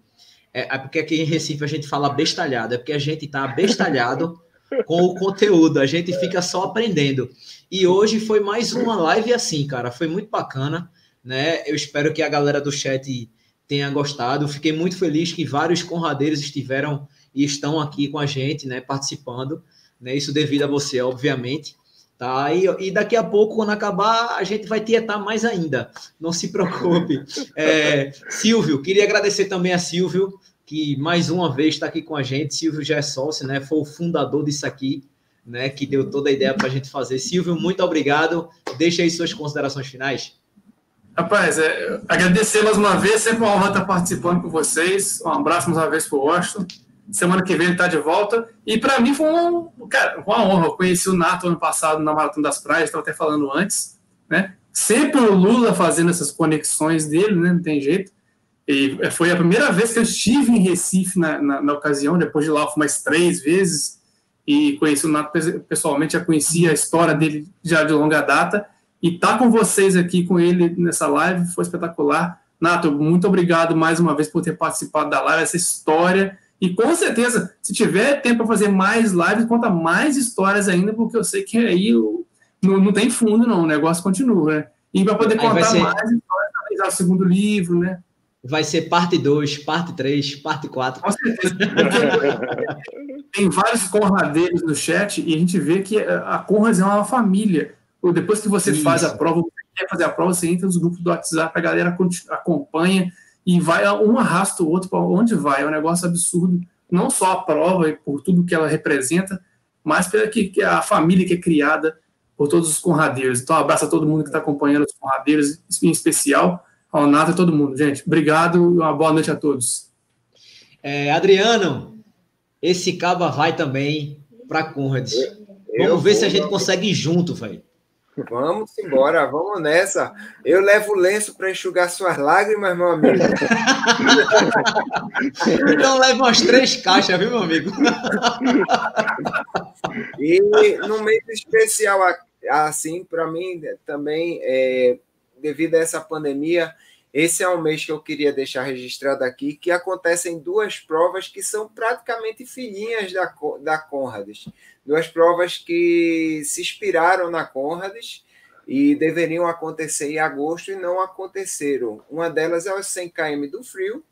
é, é porque aqui em Recife a gente fala bestalhado, é porque a gente tá bestalhado com o conteúdo, a gente fica só aprendendo. E hoje foi mais uma live assim, cara, foi muito bacana né? Eu espero que a galera do chat tenha gostado. Fiquei muito feliz que vários conradeiros estiveram e estão aqui com a gente, né, participando, né? Isso devido a você, obviamente. Tá? E, e daqui a pouco, quando acabar, a gente vai tietar mais ainda. Não se preocupe. É, Silvio, queria agradecer também a Silvio, que mais uma vez está aqui com a gente. Silvio já é sócio, né? Foi o fundador disso aqui, né? Que deu toda a ideia para a gente fazer. Silvio, muito obrigado. Deixa aí suas considerações finais.
Rapaz, é, agradecer mais uma vez, sempre uma honra estar participando com vocês. Um abraço mais uma vez para o Washington. Semana que vem ele está de volta. E para mim foi um, cara, uma honra. Eu conheci o Nato ano passado na Maratona das Praias, estava até falando antes. Né? Sempre o Lula fazendo essas conexões dele, né? não tem jeito. E foi a primeira vez que eu estive em Recife na, na, na ocasião. Depois de lá, eu fui mais três vezes. E conheci o Nato pessoalmente, já conhecia a história dele já de longa data e estar tá com vocês aqui, com ele nessa live, foi espetacular. Nato, muito obrigado mais uma vez por ter participado da live, essa história. E com certeza, se tiver tempo para fazer mais lives, conta mais histórias ainda, porque eu sei que aí não, não tem fundo, não. O negócio continua, né? E para poder contar ser... mais histórias, analisar o segundo livro, né?
Vai ser parte 2, parte 3, parte 4. Com certeza.
tem vários conradeiros no chat e a gente vê que a Conrads é uma família depois que você Isso. faz a prova, você quer fazer a prova, você entra nos grupos do WhatsApp, a galera acompanha e vai, um arrasta o outro para onde vai. É um negócio absurdo. Não só a prova, por tudo que ela representa, mas pela que, que a família que é criada por todos os conradeiros. Então, um abraço a todo mundo que está acompanhando os conradeiros, em especial ao Nato e todo mundo. Gente, obrigado e uma boa noite a todos.
É, Adriano, esse caba vai também para Conrad. Vamos ver se a gente consegue ir junto, velho.
Vamos embora, vamos nessa. Eu levo o lenço para enxugar suas lágrimas, meu amigo.
então leva umas três caixas, viu, meu amigo?
e no mês especial, assim, para mim também, é, devido a essa pandemia, esse é um mês que eu queria deixar registrado aqui, que acontecem duas provas que são praticamente filhinhas da, da Conrads duas provas que se inspiraram na Conrads e deveriam acontecer em agosto e não aconteceram. Uma delas é o 100 km do Frio,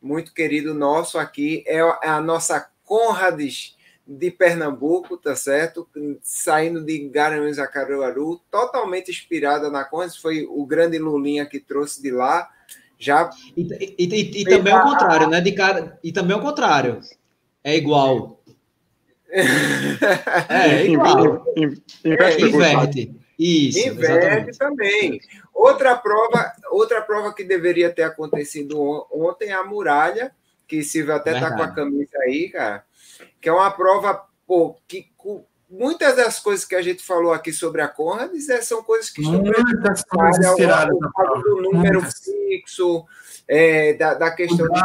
muito querido nosso aqui, é a nossa Conrads de Pernambuco, tá certo? Saindo de Garanhuns a Caruaru, totalmente inspirada na Conrads, foi o grande Lulinha que trouxe de lá. Já
e, e, e, e também o contrário, né? De cara, e também o contrário. É igual
é, igual. Inverte. inverte. Isso, inverte exatamente. também. Outra prova, outra prova que deveria ter acontecido ontem é a muralha, que Silvio até está com a camisa aí, cara, que é uma prova pô, que muitas das coisas que a gente falou aqui sobre a Conrads é, são coisas que estão
muitas coisas inspiradas
do número fixo, é, da, da, questão de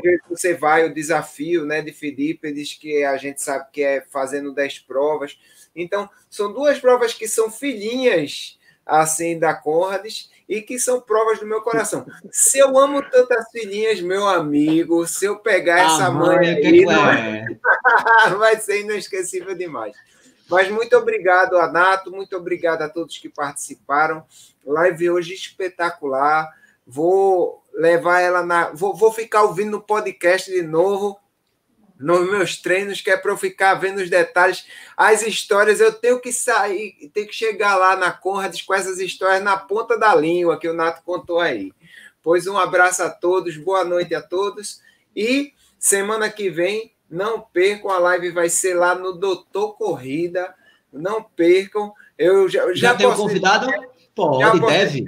que você vai, o desafio né, de Filípides, que a gente sabe que é fazendo 10 provas. Então, são duas provas que são filhinhas assim da Conrads e que são provas do meu coração. Se eu amo tantas filhinhas, meu amigo, se eu pegar ah, essa mãe, mãe aí, é. vai ser inesquecível demais. Mas muito obrigado, Anato, muito obrigado a todos que participaram. Live hoje espetacular. Vou levar ela na. Vou, vou ficar ouvindo no podcast de novo nos meus treinos, que é para eu ficar vendo os detalhes, as histórias. Eu tenho que sair, tenho que chegar lá na Conrads com essas histórias na ponta da língua que o Nato contou aí. Pois um abraço a todos, boa noite a todos. E semana que vem, não percam, a live vai ser lá no Doutor Corrida. Não percam. Eu já,
já, já tenho convidado? Dizer, Pode, deve.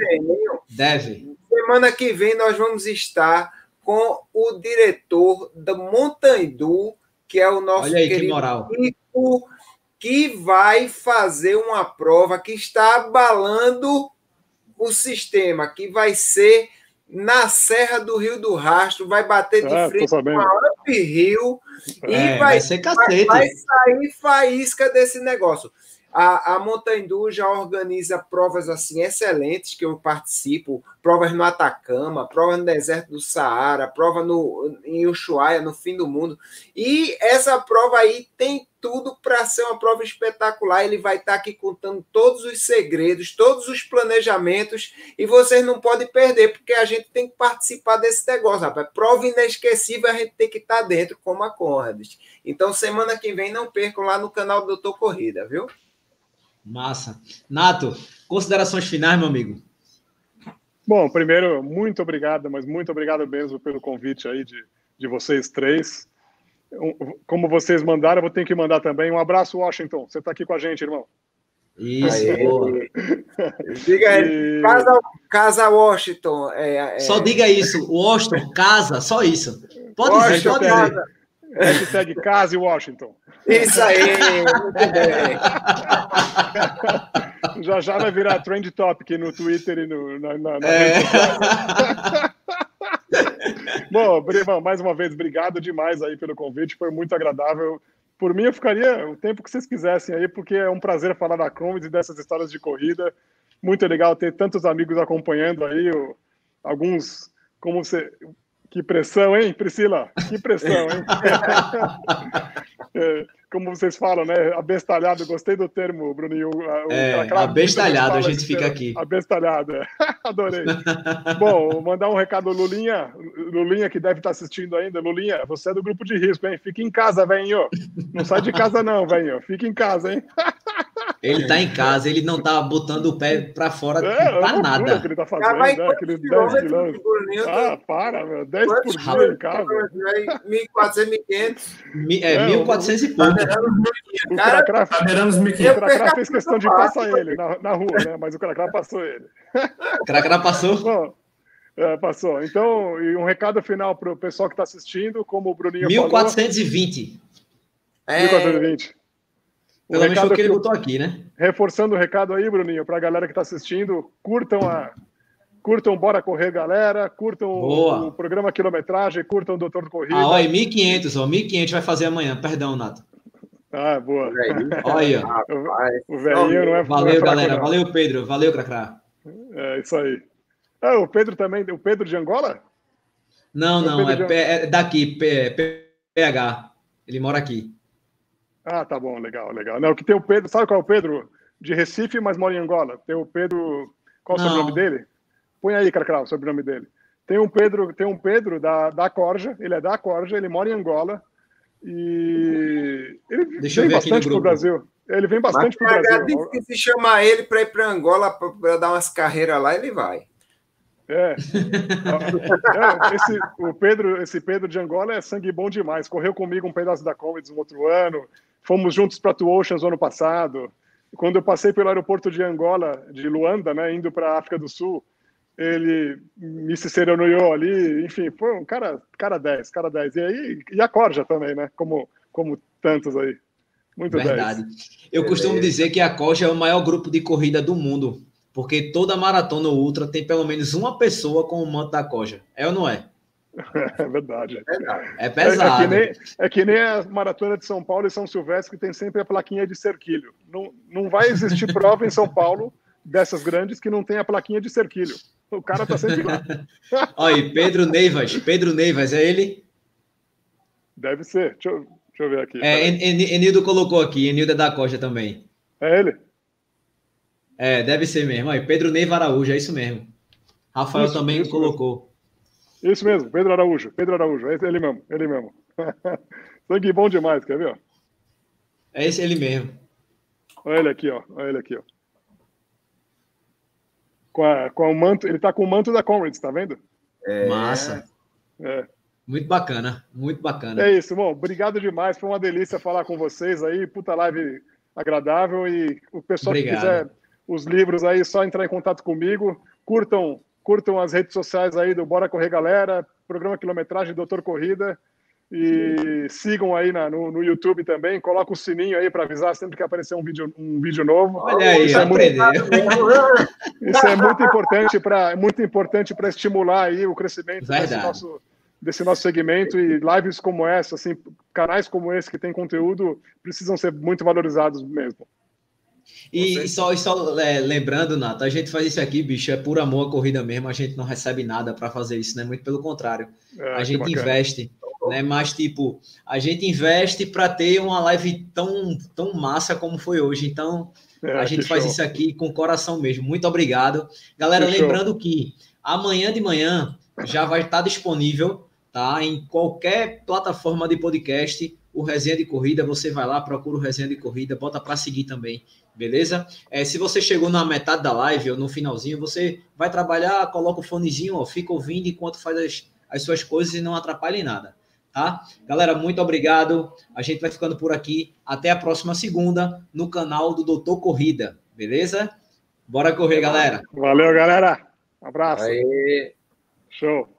Deve.
Semana que vem nós vamos estar com o diretor da Montandu, que é o nosso
aí, querido que moral.
Rico, que vai fazer uma prova que está abalando o sistema, que vai ser na Serra do Rio do Rastro, vai bater de ah, frente com a Up Rio
é, e vai, vai, ser cacete.
vai sair faísca desse negócio. A, a Montandu já organiza provas assim excelentes que eu participo, provas no Atacama, prova no deserto do Saara, prova no, em Ushuaia, no fim do mundo. E essa prova aí tem tudo para ser uma prova espetacular. Ele vai estar tá aqui contando todos os segredos, todos os planejamentos, e vocês não podem perder, porque a gente tem que participar desse negócio, rapaz. Prova inesquecível, a gente tem que estar tá dentro, como a Conrads. Então, semana que vem, não percam lá no canal do Doutor Corrida, viu?
Massa. Nato, considerações finais, meu amigo?
Bom, primeiro, muito obrigado, mas muito obrigado mesmo pelo convite aí de, de vocês três. Como vocês mandaram, eu vou ter que mandar também. Um abraço, Washington. Você está aqui com a gente, irmão.
Isso,
Diga aí, casa, casa Washington. É,
é... Só diga isso, Washington, casa, só isso. Pode Washington, dizer, pode dizer.
Hashtag Case Washington.
Isso aí, muito bem.
Já já vai virar trend topic no Twitter e no, na, na, na é. Bom, Brivão, mais uma vez, obrigado demais aí pelo convite, foi muito agradável. Por mim, eu ficaria o tempo que vocês quisessem aí, porque é um prazer falar da Comedy e dessas histórias de corrida. Muito legal ter tantos amigos acompanhando aí, alguns, como você, que pressão, hein, Priscila? Que pressão, hein? é, como vocês falam, né? Abestalhado, gostei do termo, Bruninho.
O, é, abestalhado, a gente fica aqui.
Abestalhado, é. adorei. Bom, mandar um recado ao Lulinha, Lulinha que deve estar assistindo ainda. Lulinha, você é do grupo de risco, hein? Fica em casa, velho. Não sai de casa não, velho. Fica em casa, hein?
Ele tá em casa, ele não tá botando o pé para fora é, pra nada.
Que ele tá fazendo, né? Aqueles 10 quilômetros. Ah, para, meu. 10 por dia em casa.
1.400, 1.500.
É, 1.400 e pouco.
O Cracrá, o Cracrá fez questão de passar ele na, na rua, né? Mas o Cracrá passou ele.
O Cracrá passou? Bom,
é, passou. Então, e um recado final para o pessoal que está assistindo, como o Bruninho
1420.
falou. 1420. É...
Um Pelo menos foi o que ele botou aqui, né?
Reforçando o recado aí, Bruninho, para a galera que está assistindo, curtam a. Curtam Bora Correr, galera. Curtam Boa. o programa Quilometragem, curtam o Doutor do Corrida.
Ah, olha, 1.500, ó. 1.500 vai fazer amanhã. Perdão, Nato.
Ah, boa.
Olha.
O velhinho não é
Valeu, não é galera. Não. Valeu, Pedro. Valeu, Cracrá.
É isso aí. Ah, o Pedro também. O Pedro de Angola?
Não, não. É, de... é, daqui, PH. Ele mora aqui.
Ah, tá bom, legal, legal. Não, que tem o Pedro, sabe qual é o Pedro? De Recife, mas mora em Angola. Tem o Pedro, qual é o sobrenome dele? Põe aí, Cracrau, o sobrenome dele. Tem um Pedro, tem um Pedro da, da Corja, ele é da Corja, ele mora em Angola e ele Deixa vem bastante para o Brasil. Ele vem bastante para o Brasil.
Que se chamar ele para ir para Angola para dar umas carreiras lá, ele vai.
É. é esse, o Pedro, esse Pedro de Angola é sangue bom demais. Correu comigo um pedaço da Comedy no outro ano. Fomos juntos para Two Oceans ano passado. Quando eu passei pelo aeroporto de Angola, de Luanda, né, indo para a África do Sul, ele me ciceroneou ali, enfim, foi um cara, cara 10, cara 10. E aí, e a Corja também, né, como, como tantos aí. Muito
Verdade. 10. Eu costumo é. dizer que a Corja é o maior grupo de corrida do mundo, porque toda maratona ou ultra tem pelo menos uma pessoa com o manto da Corja. É ou não é?
É verdade.
É pesado.
É, é, que nem, é, que nem, a maratona de São Paulo e São Silvestre, que tem sempre a plaquinha de cerquilho. Não, não vai existir prova em São Paulo dessas grandes que não tem a plaquinha de cerquilho. O cara tá sempre lá.
Olha aí, Pedro Neivas. Pedro Neivas, é ele?
Deve ser. Deixa eu, deixa eu ver aqui.
É, Enildo colocou aqui, Enildo é da Costa também.
É ele?
É, deve ser mesmo. Aí, Pedro Neiva Araújo, é isso mesmo. Rafael isso, também isso colocou.
Mesmo. Isso mesmo, Pedro Araújo, Pedro Araújo, é ele mesmo, ele mesmo. Sangue bom demais, quer ver?
É esse ele mesmo.
Olha ele aqui, ó. Olha ele aqui, ó. Com, a, com o manto, ele tá com o manto da Comrades, tá vendo?
É... Massa.
É.
Muito bacana, muito bacana.
É isso, bom, obrigado demais, foi uma delícia falar com vocês aí, puta live agradável e o pessoal Obrigado. que quiser os livros aí, só entrar em contato comigo, curtam, curtam as redes sociais aí do Bora Correr Galera, programa Quilometragem Doutor Corrida, e sigam aí na, no, no, YouTube também. Coloca o sininho aí para avisar sempre que aparecer um vídeo, um vídeo novo.
Olha aí,
isso
é, muito,
isso é muito importante para muito importante para estimular aí o crescimento desse nosso, desse nosso segmento e lives como essa, assim, canais como esse que tem conteúdo precisam ser muito valorizados mesmo.
E, e só, só é, lembrando, Nato, a gente faz isso aqui, bicho, é por amor à corrida mesmo, a gente não recebe nada para fazer isso, né? Muito pelo contrário. É, a gente investe né? Mas, tipo, a gente investe para ter uma live tão, tão massa como foi hoje. Então, é, a gente faz show. isso aqui com coração mesmo. Muito obrigado. Galera, que lembrando show. que amanhã de manhã já vai estar disponível, tá? Em qualquer plataforma de podcast, o Resenha de Corrida, você vai lá, procura o Resenha de Corrida, bota para seguir também, beleza? É, se você chegou na metade da live ou no finalzinho, você vai trabalhar, coloca o fonezinho, ó, fica ouvindo enquanto faz as, as suas coisas e não atrapalha em nada tá? Galera, muito obrigado. A gente vai ficando por aqui. Até a próxima segunda no canal do Doutor Corrida, beleza? Bora correr, galera.
Valeu, galera. Um abraço. Aê. Show.